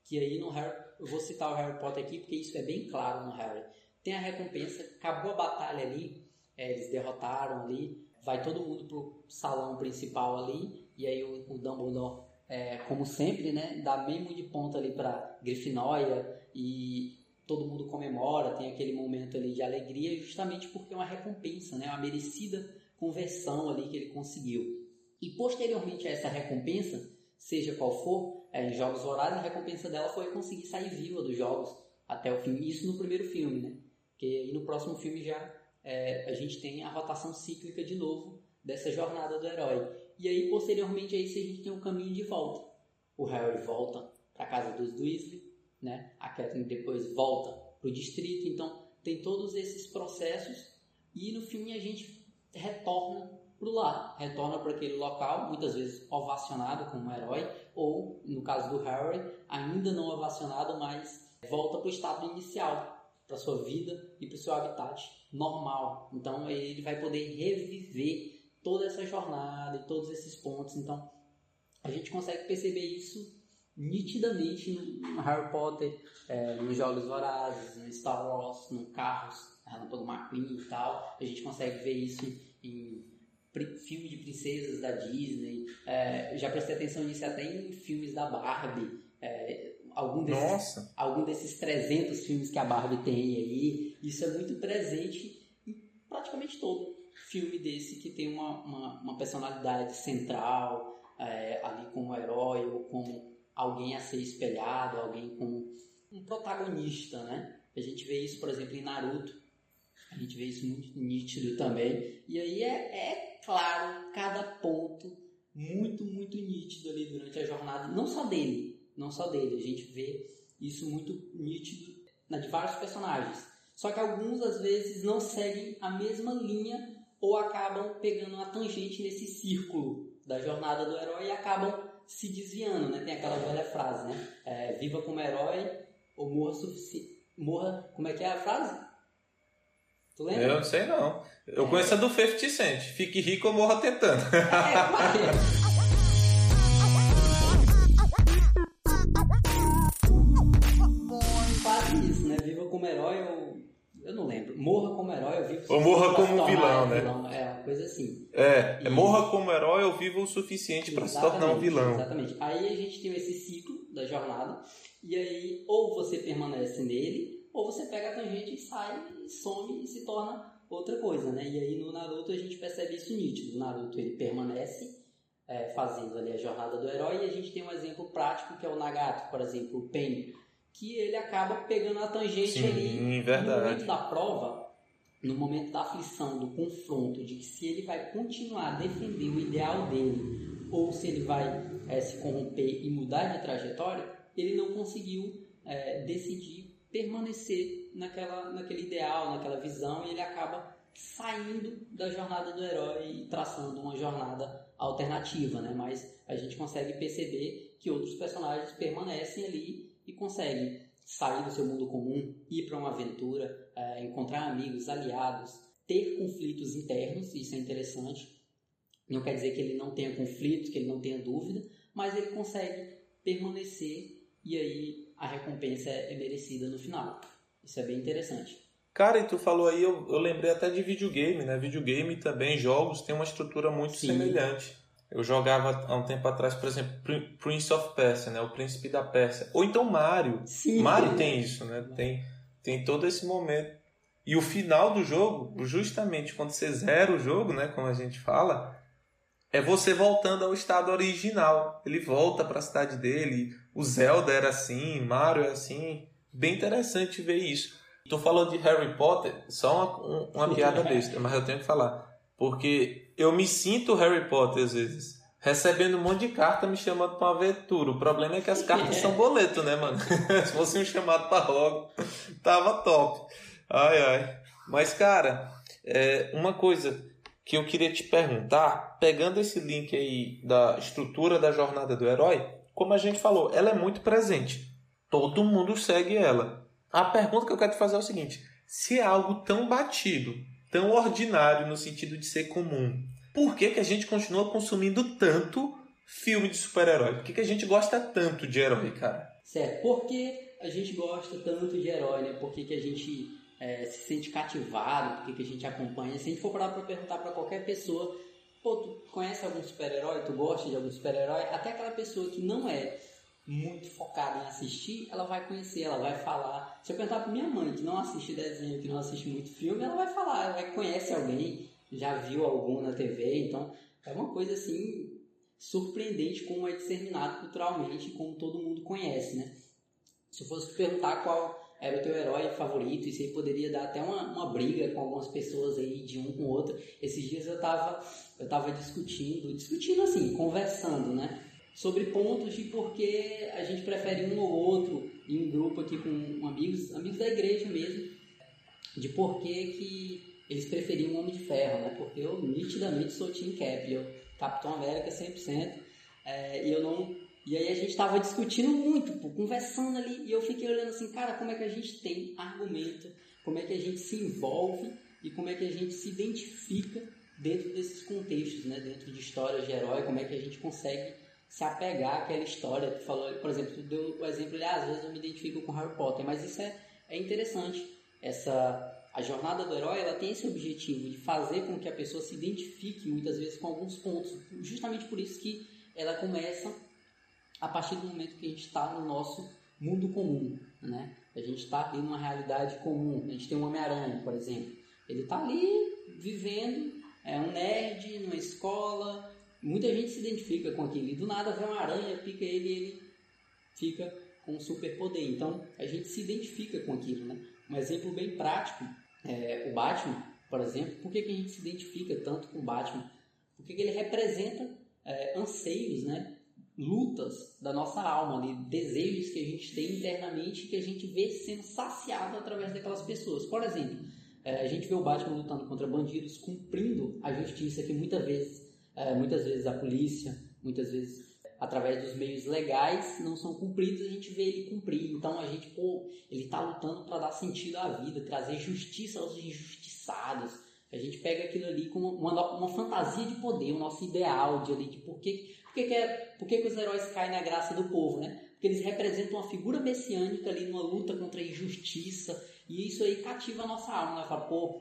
Que aí no Harry, eu vou citar o Harry Potter aqui porque isso é bem claro no Harry. Tem a recompensa, acabou a batalha ali, é, eles derrotaram ali, vai todo mundo pro salão principal ali, e aí o, o Dumbledore, é, como sempre, né, dá mesmo de ponta ali para Grifinória e todo mundo comemora, tem aquele momento ali de alegria, justamente porque é uma recompensa, né, uma merecida conversão ali que ele conseguiu. E posteriormente a essa recompensa, seja qual for, é, em jogos horários, a recompensa dela foi conseguir sair viva dos jogos até o filme. Isso no primeiro filme, né? Porque aí no próximo filme já é, a gente tem a rotação cíclica de novo dessa jornada do herói. E aí, posteriormente a isso, a gente tem o um caminho de volta. O Harry volta para casa dos Weasley, né? A Catherine depois volta para o distrito. Então, tem todos esses processos. E no filme a gente retorna para lar, retorna para aquele local, muitas vezes ovacionado como herói, ou, no caso do Harry, ainda não ovacionado, mas volta para o estado inicial, para sua vida e para o seu habitat normal. Então ele vai poder reviver toda essa jornada e todos esses pontos. Então a gente consegue perceber isso nitidamente no Harry Potter, é, nos Jogos Vorazes, no Star Wars, no Carros, Relâmpago McQueen e tal. A gente consegue ver isso em filme de princesas da Disney. É, já prestei atenção nisso até em filmes da Barbie. É, algum, desses, Nossa. algum desses 300 filmes que a Barbie tem aí. Isso é muito presente em praticamente todo filme desse que tem uma, uma, uma personalidade central, é, ali como herói ou como alguém a ser espelhado, alguém como um protagonista, né? A gente vê isso, por exemplo, em Naruto. A gente vê isso muito nítido também. E aí é, é claro cada ponto muito, muito nítido ali durante a jornada, não só dele, não só dele, a gente vê isso muito nítido na de vários personagens. Só que alguns às vezes não seguem a mesma linha ou acabam pegando uma tangente nesse círculo da jornada do herói e acabam se desviando, né? Tem aquela velha frase, né? É, Viva como herói ou morra. Morra, como é que é a frase? Tu lembra? Eu não sei não. Eu é. conheço a do 50 Cent. Fique rico ou morra tentando. É, Quase isso, né? Viva como herói ou. Eu não lembro. Morra como herói ou viva Ou morra como vilão, né? Vilão. É, uma coisa assim. É, e... é morra como herói ou viva o suficiente para se tornar um vilão. Exatamente. Aí a gente tem esse ciclo da jornada. E aí, ou você permanece nele, ou você pega a tangente e sai, e some e se torna outra coisa, né? E aí no Naruto a gente percebe isso nítido. O Naruto ele permanece é, fazendo ali a jornada do herói e a gente tem um exemplo prático que é o Nagato, por exemplo, o Pen, que ele acaba pegando a tangente Sim, ali verdade. no momento da prova, no momento da aflição, do confronto, de que se ele vai continuar a defender o ideal dele ou se ele vai é, se corromper e mudar de trajetória, ele não conseguiu é, decidir permanecer naquela, naquele ideal, naquela visão, e ele acaba saindo da jornada do herói e traçando uma jornada alternativa, né? Mas a gente consegue perceber que outros personagens permanecem ali e conseguem sair do seu mundo comum, ir para uma aventura, é, encontrar amigos, aliados, ter conflitos internos, isso é interessante. Não quer dizer que ele não tenha conflito, que ele não tenha dúvida, mas ele consegue permanecer e aí a recompensa é merecida no final. Isso é bem interessante. Cara, e tu falou aí, eu, eu lembrei até de videogame, né? Videogame também, jogos, tem uma estrutura muito Sim. semelhante. Eu jogava há um tempo atrás, por exemplo, Prince of Persia, né? O Príncipe da Pérsia. Ou então Mario. Sim. Mario tem isso, né? Tem, tem todo esse momento. E o final do jogo, justamente quando você zera o jogo, né? Como a gente fala, é você voltando ao estado original. Ele volta para a cidade dele. O Zelda era assim, Mario é assim. Bem interessante ver isso. Tu falou de Harry Potter, só uma, uma piada besta, mas eu tenho que falar. Porque eu me sinto Harry Potter às vezes. Recebendo um monte de carta me chamando pra uma aventura. O problema é que as cartas são boleto, né, mano? Se fosse um chamado pra logo, tava top. Ai, ai. Mas, cara, é, uma coisa que eu queria te perguntar, pegando esse link aí da estrutura da jornada do herói, como a gente falou, ela é muito presente. Todo mundo segue ela. A pergunta que eu quero te fazer é o seguinte: se é algo tão batido, tão ordinário no sentido de ser comum, por que, que a gente continua consumindo tanto filme de super-herói? Por que, que a gente gosta tanto de herói, cara? Certo, por que a gente gosta tanto de herói, né? Por que, que a gente é, se sente cativado, por que, que a gente acompanha? Se a gente for parar para perguntar para qualquer pessoa, pô, tu conhece algum super-herói? Tu gosta de algum super-herói? Até aquela pessoa que não é muito focada em assistir, ela vai conhecer, ela vai falar. Se eu perguntar para minha mãe, que não assiste desenho, que não assiste muito filme, ela vai falar, ela conhece alguém, já viu algum na TV, então é uma coisa assim surpreendente como é disseminado culturalmente, como todo mundo conhece, né? Se eu fosse perguntar qual era o teu herói favorito, isso aí poderia dar até uma, uma briga com algumas pessoas aí de um com o outro. Esses dias eu tava, eu tava discutindo, discutindo assim, conversando, né? sobre pontos de por que a gente prefere um ou outro em um grupo aqui com amigos, amigos da igreja mesmo, de por que, que eles preferiam o Homem de Ferro, né? Porque eu nitidamente sou Team Cap, eu Capitão América 100%, é, e eu não... E aí a gente estava discutindo muito, pô, conversando ali, e eu fiquei olhando assim, cara, como é que a gente tem argumento, como é que a gente se envolve e como é que a gente se identifica dentro desses contextos, né? Dentro de histórias de herói, como é que a gente consegue se apegar àquela história. Tu falou, por exemplo, tu deu o exemplo ah, às vezes eu me identifico com Harry Potter, mas isso é, é interessante. Essa, a jornada do herói ela tem esse objetivo de fazer com que a pessoa se identifique muitas vezes com alguns pontos. Justamente por isso que ela começa a partir do momento que a gente está no nosso mundo comum, né? A gente está ali numa realidade comum. A gente tem um Homem-Aranha, por exemplo. Ele está ali vivendo, é um nerd numa escola, Muita gente se identifica com aquilo e do nada vem uma aranha, pica ele e ele fica com um superpoder. Então a gente se identifica com aquilo, né? Um exemplo bem prático é o Batman, por exemplo. Por que, que a gente se identifica tanto com o Batman? Porque ele representa é, anseios, né? Lutas da nossa alma, ali, desejos que a gente tem internamente que a gente vê sendo saciado através daquelas pessoas. Por exemplo, é, a gente vê o Batman lutando contra bandidos, cumprindo a justiça que muitas vezes é, muitas vezes a polícia, muitas vezes através dos meios legais não são cumpridos, a gente vê ele cumprir. Então a gente, pô, ele está lutando para dar sentido à vida, trazer justiça aos injustiçados. A gente pega aquilo ali como uma, uma fantasia de poder, o nosso ideal de ali, de por que, por que, que, é, por que, que os heróis caem na graça do povo, né? Porque eles representam uma figura messiânica ali numa luta contra a injustiça, e isso aí cativa a nossa alma, né? Fala, pô,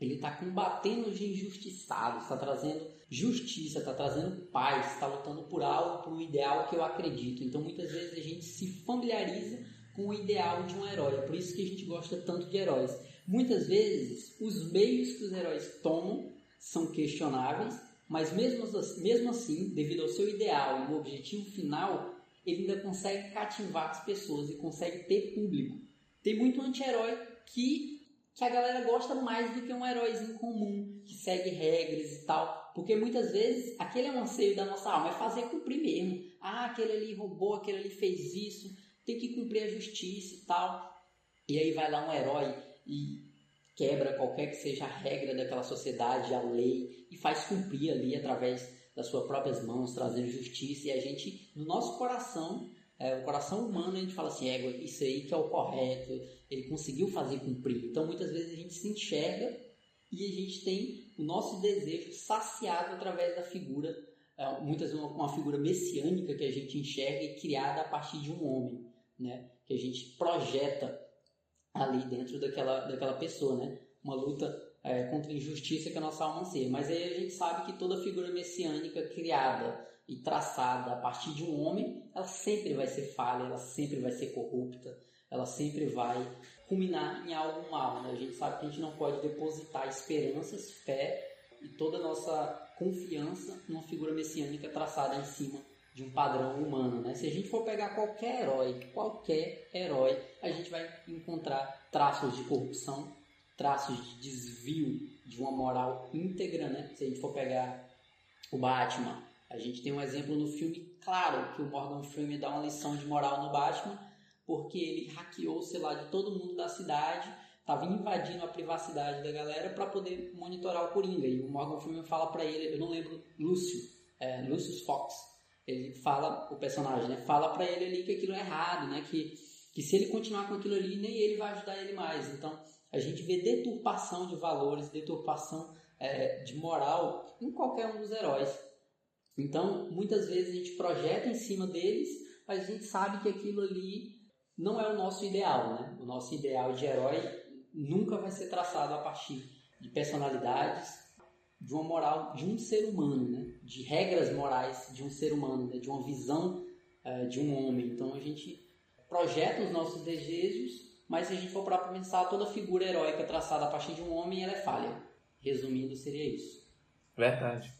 ele está combatendo os injustiçados, está trazendo justiça, está trazendo paz, está lutando por algo, por um ideal que eu acredito. Então muitas vezes a gente se familiariza com o ideal de um herói. É por isso que a gente gosta tanto de heróis. Muitas vezes os meios que os heróis tomam são questionáveis, mas mesmo, mesmo assim, devido ao seu ideal e objetivo final, ele ainda consegue cativar as pessoas e consegue ter público. Tem muito anti-herói que que a galera gosta mais do que um heróizinho comum, que segue regras e tal. Porque muitas vezes aquele é um anseio da nossa alma, é fazer cumprir mesmo. Ah, aquele ali roubou, aquele ali fez isso, tem que cumprir a justiça e tal. E aí vai lá um herói e quebra qualquer que seja a regra daquela sociedade, a lei, e faz cumprir ali através das suas próprias mãos, trazendo justiça. E a gente, no nosso coração, é, o coração humano, a gente fala assim, é, isso aí que é o correto, ele conseguiu fazer cumprir. Então, muitas vezes a gente se enxerga e a gente tem o nosso desejo saciado através da figura, é, muitas vezes uma, uma figura messiânica que a gente enxerga e criada a partir de um homem, né? Que a gente projeta ali dentro daquela, daquela pessoa, né? Uma luta é, contra a injustiça que a nossa alma anseia. Mas aí a gente sabe que toda figura messiânica criada e traçada a partir de um homem, ela sempre vai ser falha, ela sempre vai ser corrupta, ela sempre vai culminar em algo mal. Né? A gente sabe que a gente não pode depositar esperanças, fé e toda a nossa confiança numa figura messiânica traçada em cima de um padrão humano, né? Se a gente for pegar qualquer herói, qualquer herói, a gente vai encontrar traços de corrupção, traços de desvio de uma moral íntegra, né? Se a gente for pegar o Batman, a gente tem um exemplo no filme claro que o Morgan Freeman dá uma lição de moral no Batman, porque ele hackeou, sei lá, de todo mundo da cidade, estava invadindo a privacidade da galera para poder monitorar o Coringa. E o Morgan Freeman fala para ele, eu não lembro, Lúcio, é, Lucius Fox, ele fala, o personagem, né, fala para ele ali que aquilo é errado, né, que, que se ele continuar com aquilo ali, nem ele vai ajudar ele mais. Então, a gente vê deturpação de valores, deturpação é, de moral em qualquer um dos heróis. Então, muitas vezes a gente projeta em cima deles, mas a gente sabe que aquilo ali não é o nosso ideal, né? O nosso ideal de herói nunca vai ser traçado a partir de personalidades, de uma moral de um ser humano, né? De regras morais de um ser humano, né? de uma visão uh, de um homem. Então a gente projeta os nossos desejos mas se a gente for para pensar, toda figura heróica traçada a partir de um homem, ela é falha. Resumindo, seria isso. Verdade.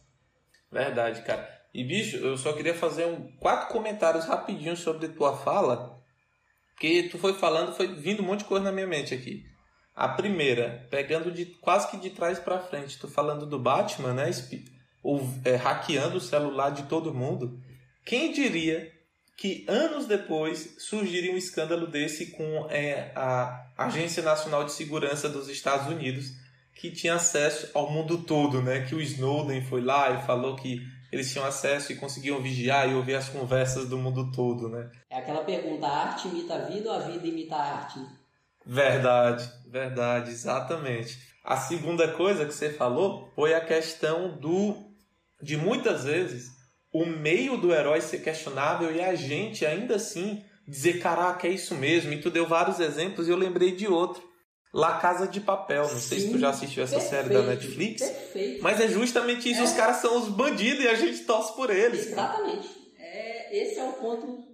Verdade, cara. E, bicho, eu só queria fazer um, quatro comentários rapidinho sobre tua fala. Porque tu foi falando, foi vindo um monte de coisa na minha mente aqui. A primeira, pegando de quase que de trás para frente, tu falando do Batman, né? Ou, é, hackeando o celular de todo mundo. Quem diria que anos depois surgiria um escândalo desse com é, a Agência Nacional de Segurança dos Estados Unidos, que tinha acesso ao mundo todo, né? Que o Snowden foi lá e falou que eles tinham acesso e conseguiam vigiar e ouvir as conversas do mundo todo, né? É aquela pergunta: a arte imita a vida ou a vida imita a arte? Verdade, verdade, exatamente. A segunda coisa que você falou foi a questão do de muitas vezes o meio do herói ser questionável e a gente ainda assim dizer, caraca, é isso mesmo. E tu deu vários exemplos e eu lembrei de outro. La Casa de Papel. Não Sim, sei se tu já assistiu essa perfeito, série da Netflix. Perfeito. Mas é justamente isso. É. Os caras são os bandidos e a gente torce por eles. Exatamente. É, esse é o ponto.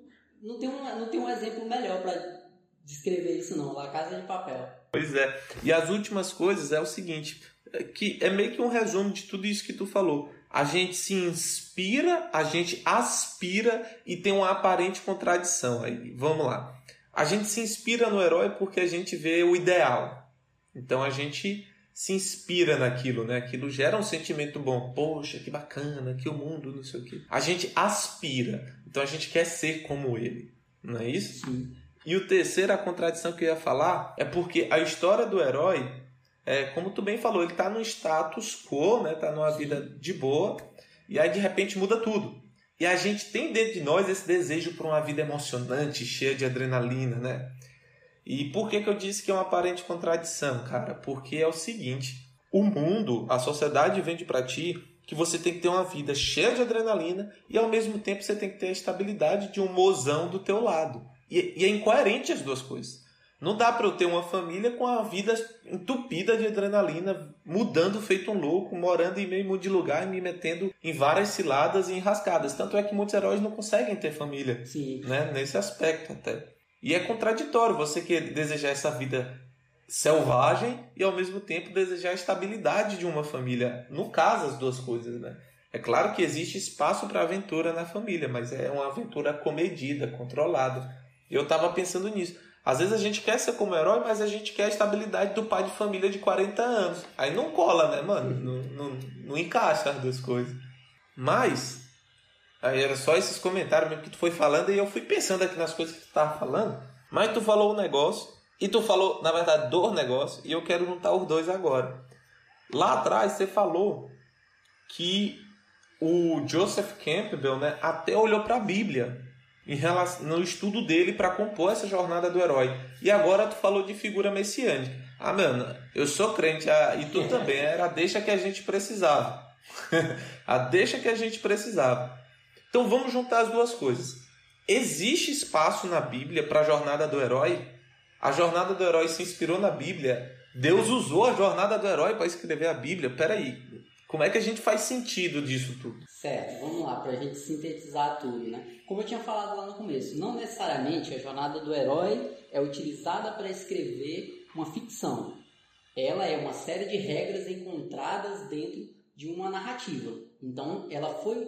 Não tem um, não tem um exemplo melhor para descrever isso, não. La Casa de Papel. Pois é. E as últimas coisas é o seguinte: é que é meio que um resumo de tudo isso que tu falou a gente se inspira, a gente aspira e tem uma aparente contradição aí. Vamos lá. A gente se inspira no herói porque a gente vê o ideal. Então a gente se inspira naquilo, né? Aquilo gera um sentimento bom. Poxa, que bacana, que o mundo, não sei o quê. A gente aspira. Então a gente quer ser como ele. Não é isso? Sim. E o terceiro, a contradição que eu ia falar, é porque a história do herói é, como tu bem falou, ele está no status quo, né? Tá numa vida de boa, e aí de repente muda tudo. E a gente tem dentro de nós esse desejo por uma vida emocionante, cheia de adrenalina, né? E por que, que eu disse que é uma aparente contradição, cara? Porque é o seguinte: o mundo, a sociedade vende para ti que você tem que ter uma vida cheia de adrenalina e ao mesmo tempo você tem que ter a estabilidade de um mozão do teu lado. E, e é incoerente as duas coisas. Não dá para eu ter uma família com a vida entupida de adrenalina, mudando feito um louco, morando em meio de lugar e me metendo em várias ciladas e enrascadas. Tanto é que muitos heróis não conseguem ter família, Sim. né? Nesse aspecto até. E é contraditório você querer desejar essa vida selvagem e ao mesmo tempo desejar a estabilidade de uma família. No caso, as duas coisas, né? É claro que existe espaço para aventura na família, mas é uma aventura comedida, controlada. E eu estava pensando nisso. Às vezes a gente quer ser como herói, mas a gente quer a estabilidade do pai de família de 40 anos. Aí não cola, né, mano? Não, não, não encaixa as duas coisas. Mas, aí era só esses comentários mesmo que tu foi falando e eu fui pensando aqui nas coisas que tu tava falando. Mas tu falou o negócio, e tu falou, na verdade, do negócio, e eu quero juntar os dois agora. Lá atrás você falou que o Joseph Campbell né, até olhou para a Bíblia relação, no estudo dele para compor essa jornada do herói. E agora tu falou de figura messiânica. Ah, mano, eu sou crente ah, e tu também. Era a deixa que a gente precisava. a deixa que a gente precisava. Então vamos juntar as duas coisas. Existe espaço na Bíblia para a jornada do herói? A jornada do herói se inspirou na Bíblia Deus usou a jornada do herói para escrever a Bíblia. Peraí, como é que a gente faz sentido disso tudo? Certo, vamos lá, para a gente sintetizar tudo, né? Como eu tinha falado lá no começo, não necessariamente a jornada do herói é utilizada para escrever uma ficção. Ela é uma série de regras encontradas dentro de uma narrativa. Então, ela foi,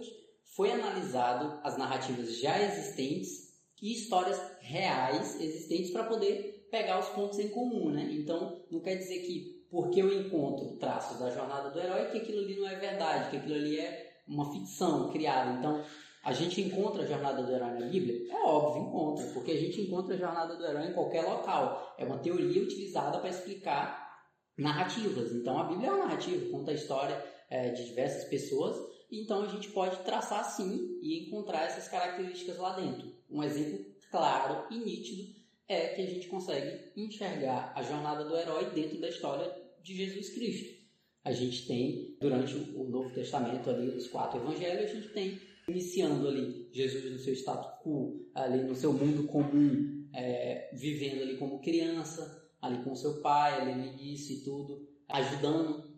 foi analisado as narrativas já existentes e histórias reais existentes para poder pegar os pontos em comum, né? Então, não quer dizer que porque eu encontro traços da jornada do herói que aquilo ali não é verdade, que aquilo ali é uma ficção criada. Então, a gente encontra a jornada do herói na Bíblia? É óbvio, encontra, porque a gente encontra a jornada do herói em qualquer local. É uma teoria utilizada para explicar narrativas. Então, a Bíblia é uma narrativa, conta a história é, de diversas pessoas. Então, a gente pode traçar sim e encontrar essas características lá dentro. Um exemplo claro e nítido é que a gente consegue enxergar a jornada do herói dentro da história de Jesus Cristo. A gente tem, durante o Novo Testamento, ali, os quatro evangelhos, a gente tem iniciando ali Jesus no seu status quo, ali no seu mundo comum, é, vivendo ali como criança, ali com seu pai, ali no início e tudo, ajudando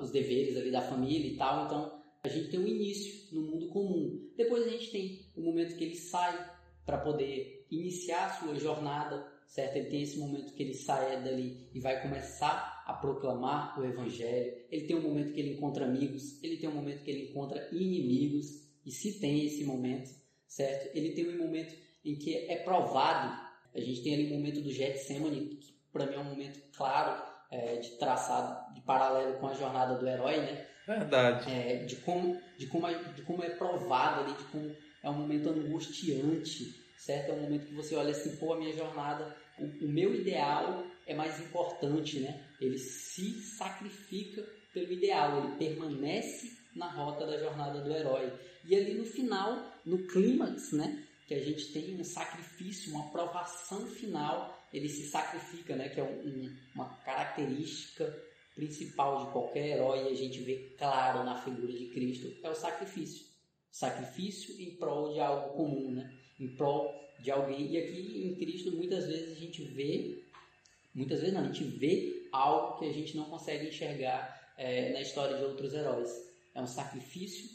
os deveres ali da família e tal. Então, a gente tem um início no mundo comum. Depois a gente tem o momento que ele sai para poder iniciar a sua jornada, certo? Ele tem esse momento que ele sai dali e vai começar a proclamar o evangelho. Ele tem um momento que ele encontra amigos, ele tem um momento que ele encontra inimigos, e se tem esse momento, certo? Ele tem um momento em que é provado. A gente tem ali o momento do Getsemane, que para mim é um momento claro é, de traçado de paralelo com a jornada do herói, né? Verdade. É, de, como, de, como, de como é provado ali, de como é um momento angustiante, certo? É um momento que você olha assim, pô, a minha jornada, o, o meu ideal é mais importante, né? Ele se sacrifica pelo ideal, ele permanece na rota da jornada do herói. E ali no final, no clímax, né? Que a gente tem um sacrifício, uma aprovação final, ele se sacrifica, né? Que é um, uma característica principal de qualquer herói e a gente vê claro na figura de Cristo é o sacrifício. Sacrifício em prol de algo comum, né? Em prol de alguém. E aqui em Cristo muitas vezes a gente vê, muitas vezes não, a gente vê algo que a gente não consegue enxergar é, na história de outros heróis. É um sacrifício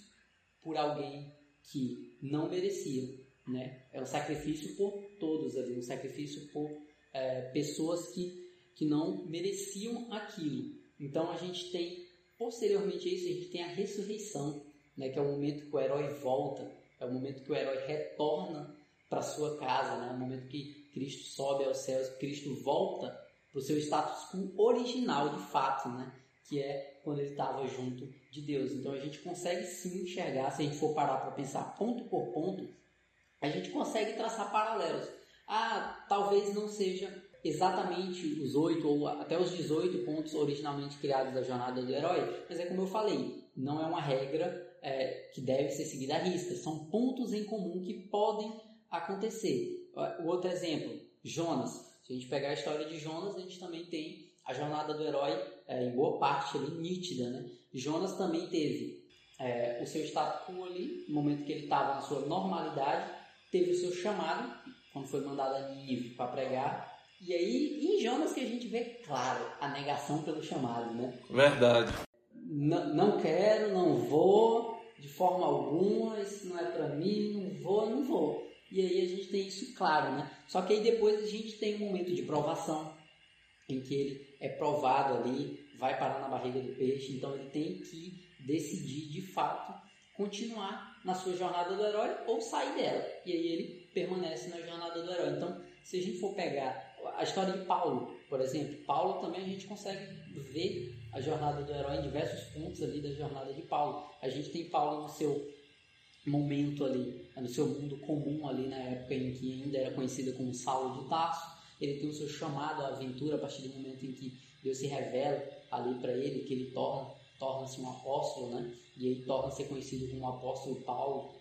por alguém que não merecia, né? É um sacrifício por todos ali, um sacrifício por é, pessoas que, que não mereciam aquilo. Então a gente tem, posteriormente a isso, a gente tem a ressurreição, né, que é o momento que o herói volta, é o momento que o herói retorna para sua casa, né, é o momento que Cristo sobe aos céus, Cristo volta para o seu status quo original de fato, né, que é quando ele estava junto de Deus. Então a gente consegue sim enxergar, se a gente for parar para pensar ponto por ponto, a gente consegue traçar paralelos. Ah, talvez não seja exatamente os 8 ou até os 18 pontos originalmente criados da jornada do herói, mas é como eu falei, não é uma regra é, que deve ser seguida à risca, são pontos em comum que podem acontecer. O outro exemplo, Jonas. Se a gente pegar a história de Jonas, a gente também tem a jornada do herói é, em boa parte ali nítida, né? Jonas também teve é, o seu status quo ali, no momento que ele estava na sua normalidade, teve o seu chamado, quando foi mandado a Nínive para pregar, e aí, em Jonas que a gente vê, claro, a negação pelo chamado, né? Verdade. N não quero, não vou, de forma alguma, isso não é para mim, não vou, não vou. E aí a gente tem isso claro, né? Só que aí depois a gente tem um momento de provação, em que ele é provado ali, vai parar na barriga do peixe, então ele tem que decidir de fato continuar na sua jornada do herói ou sair dela. E aí ele permanece na jornada do herói. Então, se a gente for pegar a história de Paulo, por exemplo, Paulo também a gente consegue ver a jornada do herói em diversos pontos ali da jornada de Paulo. A gente tem Paulo no seu momento ali, no seu mundo comum ali na época em que ainda era conhecida como Saulo de Tarso. Ele tem o seu chamado à aventura a partir do momento em que Deus se revela ali para ele, que ele torna torna-se um apóstolo, né? E aí torna-se conhecido como apóstolo Paulo.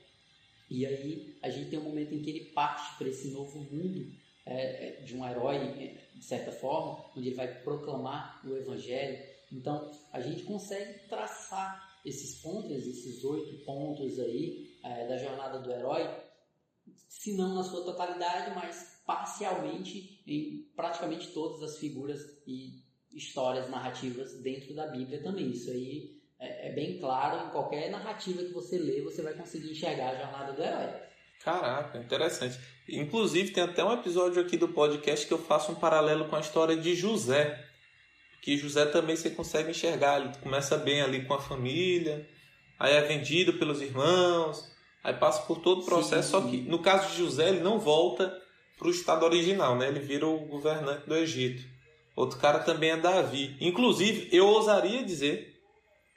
E aí a gente tem um momento em que ele parte para esse novo mundo é, é, de um herói, de certa forma, onde ele vai proclamar o Evangelho. Então, a gente consegue traçar esses pontos, esses oito pontos aí é, da jornada do herói, se não na sua totalidade, mas parcialmente em praticamente todas as figuras e histórias narrativas dentro da Bíblia também. Isso aí é, é, bem claro em qualquer narrativa que você lê, você vai conseguir enxergar a jornada do herói. Caraca, interessante. Inclusive, tem até um episódio aqui do podcast que eu faço um paralelo com a história de José. Que José também você consegue enxergar. Ele começa bem ali com a família, aí é vendido pelos irmãos, aí passa por todo o processo. Sim. Só que no caso de José, ele não volta para o estado original, né? Ele vira o governante do Egito. Outro cara também é Davi. Inclusive, eu ousaria dizer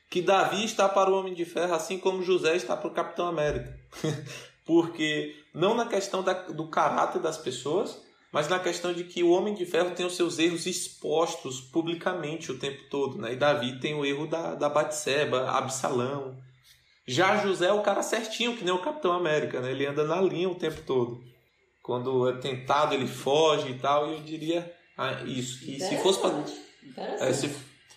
que Davi está para o Homem de Ferro, assim como José está para o Capitão América. Porque não na questão da, do caráter das pessoas, mas na questão de que o Homem de Ferro tem os seus erros expostos publicamente o tempo todo. Né? E Davi tem o erro da, da Batseba, Absalão. Já José é o cara certinho, que nem o Capitão América, né? ele anda na linha o tempo todo. Quando é tentado, ele foge e tal, e eu diria ah, isso. Que se fosse para. É, se,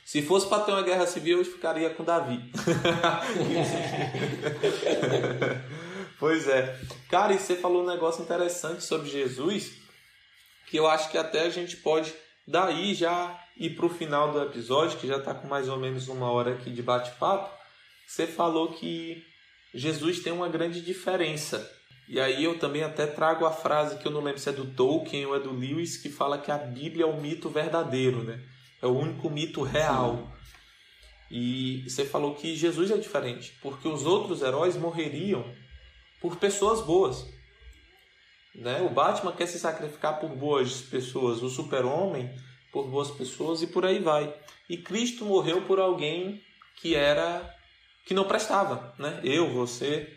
se fosse para ter uma guerra civil, eu ficaria com Davi. Pois é. Cara, e você falou um negócio interessante sobre Jesus, que eu acho que até a gente pode daí já ir para o final do episódio, que já está com mais ou menos uma hora aqui de bate-papo. Você falou que Jesus tem uma grande diferença. E aí eu também até trago a frase que eu não lembro se é do Tolkien ou é do Lewis, que fala que a Bíblia é o mito verdadeiro, né? É o único mito real. E você falou que Jesus é diferente, porque os outros heróis morreriam por pessoas boas. Né? O Batman quer se sacrificar por boas pessoas, o Super-Homem por boas pessoas e por aí vai. E Cristo morreu por alguém que era que não prestava, né? Eu, você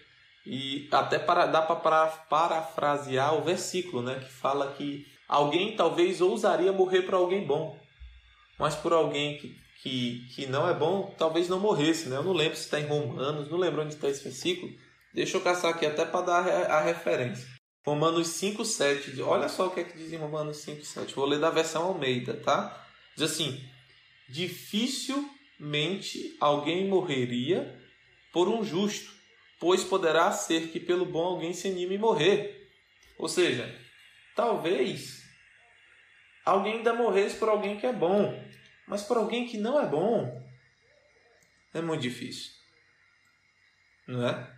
e até para dá para parafrasear o versículo, né, que fala que alguém talvez ousaria morrer por alguém bom, mas por alguém que, que, que não é bom, talvez não morresse, né? Eu não lembro se está em Romanos, não lembro onde está esse versículo, Deixa eu caçar aqui até para dar a referência. Romanos 5,7. Olha só o que é que diz em Romanos 5,7. Vou ler da versão Almeida, tá? Diz assim: Dificilmente alguém morreria por um justo, pois poderá ser que pelo bom alguém se anime e morrer. Ou seja, talvez alguém ainda morresse por alguém que é bom, mas por alguém que não é bom é muito difícil. Não é?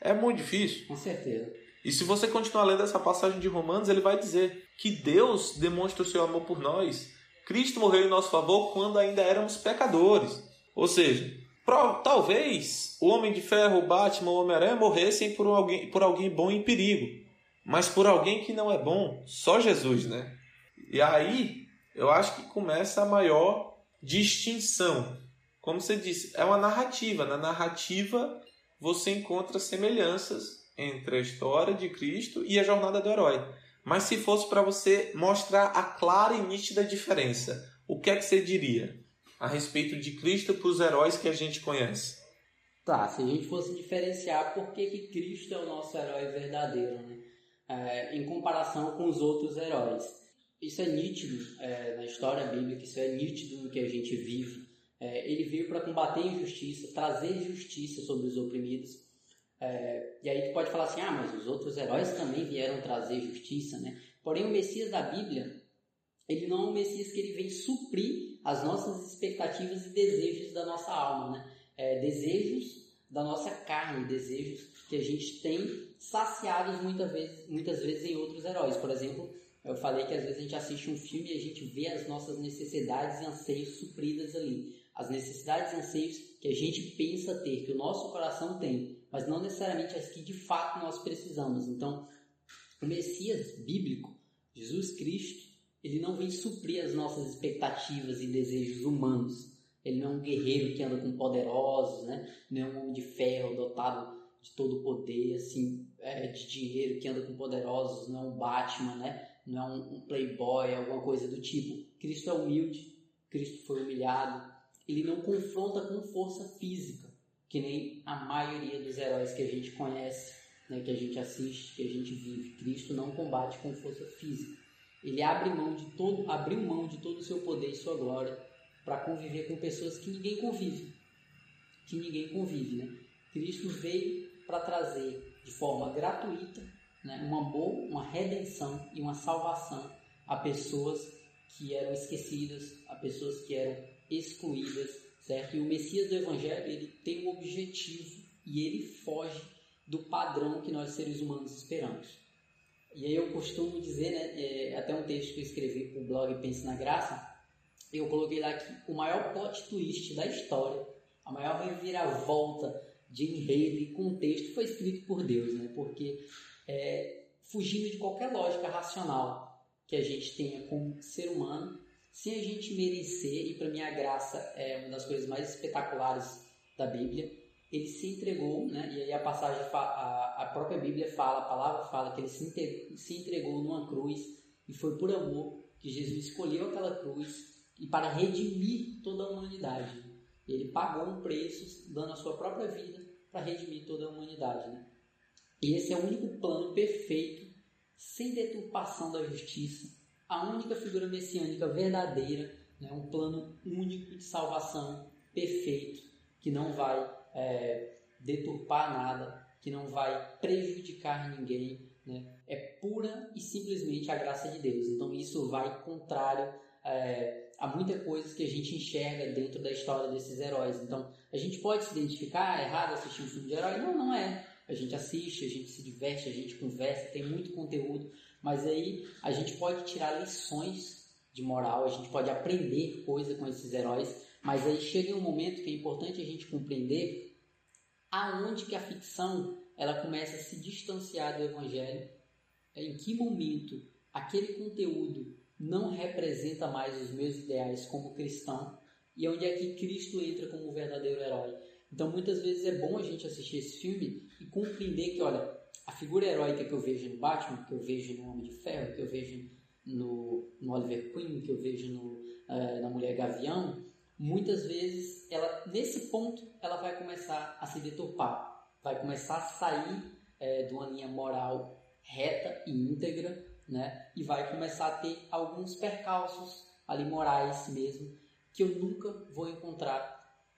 É muito difícil. Com certeza. E se você continuar lendo essa passagem de Romanos, ele vai dizer que Deus demonstra o seu amor por nós. Cristo morreu em nosso favor quando ainda éramos pecadores. Ou seja, talvez o Homem de Ferro, o Batman, o Homem-Aranha morressem por alguém, por alguém bom em perigo. Mas por alguém que não é bom, só Jesus, né? E aí, eu acho que começa a maior distinção. Como você disse, é uma narrativa. Na narrativa, você encontra semelhanças entre a história de Cristo e a jornada do herói. Mas se fosse para você mostrar a clara e nítida diferença, o que é que você diria a respeito de Cristo para os heróis que a gente conhece? Tá, se a gente fosse diferenciar por que, que Cristo é o nosso herói verdadeiro, né? É, em comparação com os outros heróis. Isso é nítido é, na história bíblica, isso é nítido no que a gente vive. É, ele veio para combater a injustiça, trazer justiça sobre os oprimidos. É, e aí tu pode falar assim, ah, mas os outros heróis também vieram trazer justiça, né? Porém, o Messias da Bíblia, ele não é um Messias que ele vem suprir as nossas expectativas e desejos da nossa alma, né? É, desejos da nossa carne, desejos que a gente tem saciados muitas vezes, muitas vezes em outros heróis. Por exemplo, eu falei que às vezes a gente assiste um filme e a gente vê as nossas necessidades e anseios supridas ali as necessidades e anseios que a gente pensa ter, que o nosso coração tem, mas não necessariamente as que de fato nós precisamos. Então, o Messias bíblico, Jesus Cristo, ele não vem suprir as nossas expectativas e desejos humanos. Ele não é um guerreiro que anda com poderosos, né? não é um homem de ferro dotado de todo poder, assim, é, de dinheiro que anda com poderosos, não é um Batman, né? não é um, um playboy, alguma coisa do tipo. Cristo é humilde, Cristo foi humilhado, ele não confronta com força física, que nem a maioria dos heróis que a gente conhece, né, que a gente assiste, que a gente vive. Cristo não combate com força física. Ele abre mão de todo, abriu mão de todo o seu poder e sua glória para conviver com pessoas que ninguém convive, que ninguém convive, né? Cristo veio para trazer de forma gratuita, né, um amor, uma redenção e uma salvação a pessoas que eram esquecidas, a pessoas que eram excluídas, certo? E o Messias do Evangelho, ele tem um objetivo e ele foge do padrão que nós seres humanos esperamos. E aí eu costumo dizer, né, é, até um texto que eu escrevi para o blog Pense na Graça, eu coloquei lá que o maior plot twist da história, a maior reviravolta de enredo e contexto foi escrito por Deus, né? Porque é, fugindo de qualquer lógica racional que a gente tenha como ser humano, sem a gente merecer, e para mim a graça é uma das coisas mais espetaculares da Bíblia, ele se entregou, né? e aí a passagem, a, própria Bíblia fala, a palavra fala que ele se, se entregou numa cruz e foi por amor que Jesus escolheu aquela cruz e para redimir toda a humanidade. Ele pagou um preço, dando a sua própria vida para redimir toda a humanidade. Né? E esse é o único plano perfeito, sem deturpação da justiça, a única figura messiânica verdadeira, né? um plano único de salvação perfeito, que não vai é, deturpar nada, que não vai prejudicar ninguém. Né? É pura e simplesmente a graça de Deus. Então isso vai contrário é, há muitas coisas que a gente enxerga dentro da história desses heróis. Então, a gente pode se identificar, é errado assistir um filme de herói? Não, não é. A gente assiste, a gente se diverte, a gente conversa, tem muito conteúdo, mas aí a gente pode tirar lições de moral, a gente pode aprender coisa com esses heróis, mas aí chega um momento que é importante a gente compreender aonde que a ficção ela começa a se distanciar do evangelho, em que momento aquele conteúdo não representa mais os meus ideais como cristão e onde é que Cristo entra como verdadeiro herói. Então muitas vezes é bom a gente assistir esse filme e compreender que, olha, a figura heróica que eu vejo no Batman, que eu vejo no Homem de Ferro, que eu vejo no, no Oliver Queen, que eu vejo no, uh, na Mulher Gavião, muitas vezes ela nesse ponto ela vai começar a se deturpar, vai começar a sair é, de uma linha moral reta e íntegra né? E vai começar a ter alguns percalços ali morais mesmo que eu nunca vou encontrar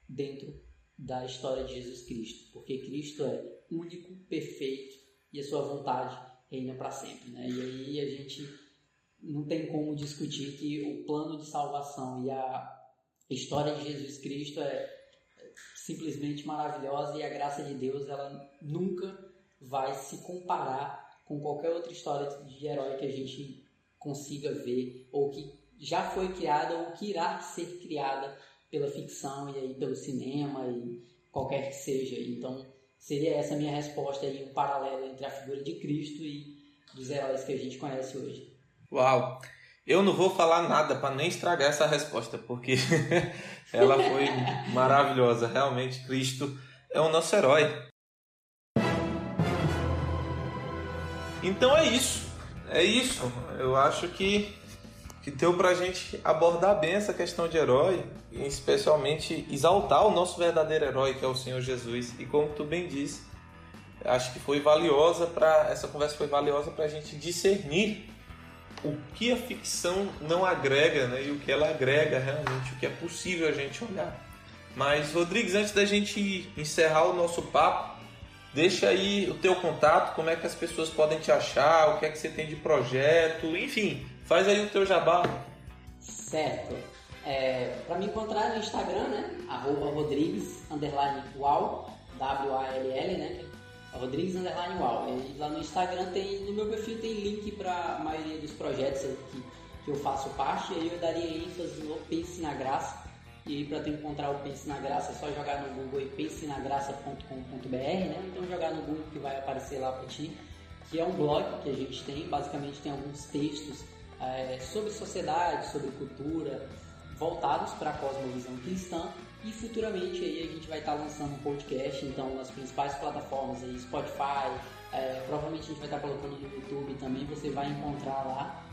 dentro da história de Jesus Cristo, porque Cristo é único, perfeito e a sua vontade reina para sempre, né? E aí a gente não tem como discutir que o plano de salvação e a história de Jesus Cristo é simplesmente maravilhosa e a graça de Deus ela nunca vai se comparar com qualquer outra história de herói que a gente consiga ver, ou que já foi criada ou que irá ser criada pela ficção e aí pelo cinema e qualquer que seja. Então, seria essa minha resposta aí, um paralelo entre a figura de Cristo e dos heróis que a gente conhece hoje. Uau! Eu não vou falar nada para nem estragar essa resposta, porque ela foi maravilhosa. Realmente, Cristo é o nosso herói. Então é isso. É isso. Eu acho que, que deu pra gente abordar bem essa questão de herói, e especialmente exaltar o nosso verdadeiro herói, que é o Senhor Jesus. E como tu bem disse, acho que foi valiosa para essa conversa foi valiosa para a gente discernir o que a ficção não agrega né, e o que ela agrega realmente, o que é possível a gente olhar. Mas, Rodrigues, antes da gente encerrar o nosso papo, Deixa aí o teu contato, como é que as pessoas podem te achar, o que é que você tem de projeto, enfim, faz aí o teu jabá. Certo. É, para me encontrar no Instagram, né? Arroba Rodrigues, underline wow, W-A-L-L, né? Rodrigues, underline lá no Instagram tem, no meu perfil tem link para a maioria dos projetos que, que eu faço parte, aí eu daria ênfase no Pense na Graça, e para tu encontrar o Pense na Graça é só jogar no Google e pensenagraça.com.br, né? Então jogar no Google que vai aparecer lá para ti, que é um blog que a gente tem, basicamente tem alguns textos é, sobre sociedade, sobre cultura, voltados para a cosmovisão cristã. E futuramente aí a gente vai estar tá lançando um podcast, então nas principais plataformas aí, Spotify, é, provavelmente a gente vai estar tá colocando no YouTube também, você vai encontrar lá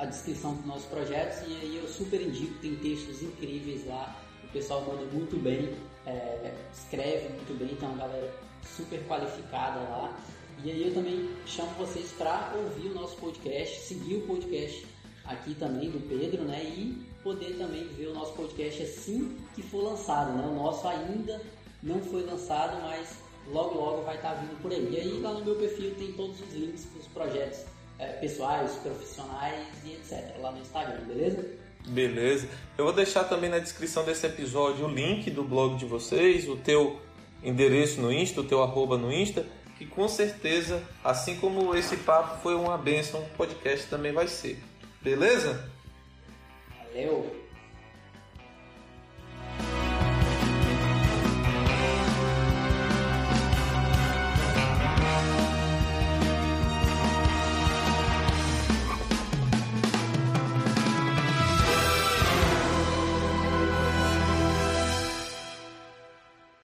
a descrição dos nossos projetos e aí eu super indico, tem textos incríveis lá, o pessoal manda muito bem, é, escreve muito bem, então galera super qualificada lá. E aí eu também chamo vocês para ouvir o nosso podcast, seguir o podcast aqui também do Pedro, né? E poder também ver o nosso podcast assim que for lançado, né? O nosso ainda não foi lançado, mas logo logo vai estar vindo por aí. E aí lá no meu perfil tem todos os links para os projetos é, pessoais, profissionais e etc. lá no Instagram, beleza? Beleza. Eu vou deixar também na descrição desse episódio o link do blog de vocês, o teu endereço no Insta, o teu arroba no Insta, que com certeza, assim como esse papo foi uma benção, o podcast também vai ser. Beleza? Valeu!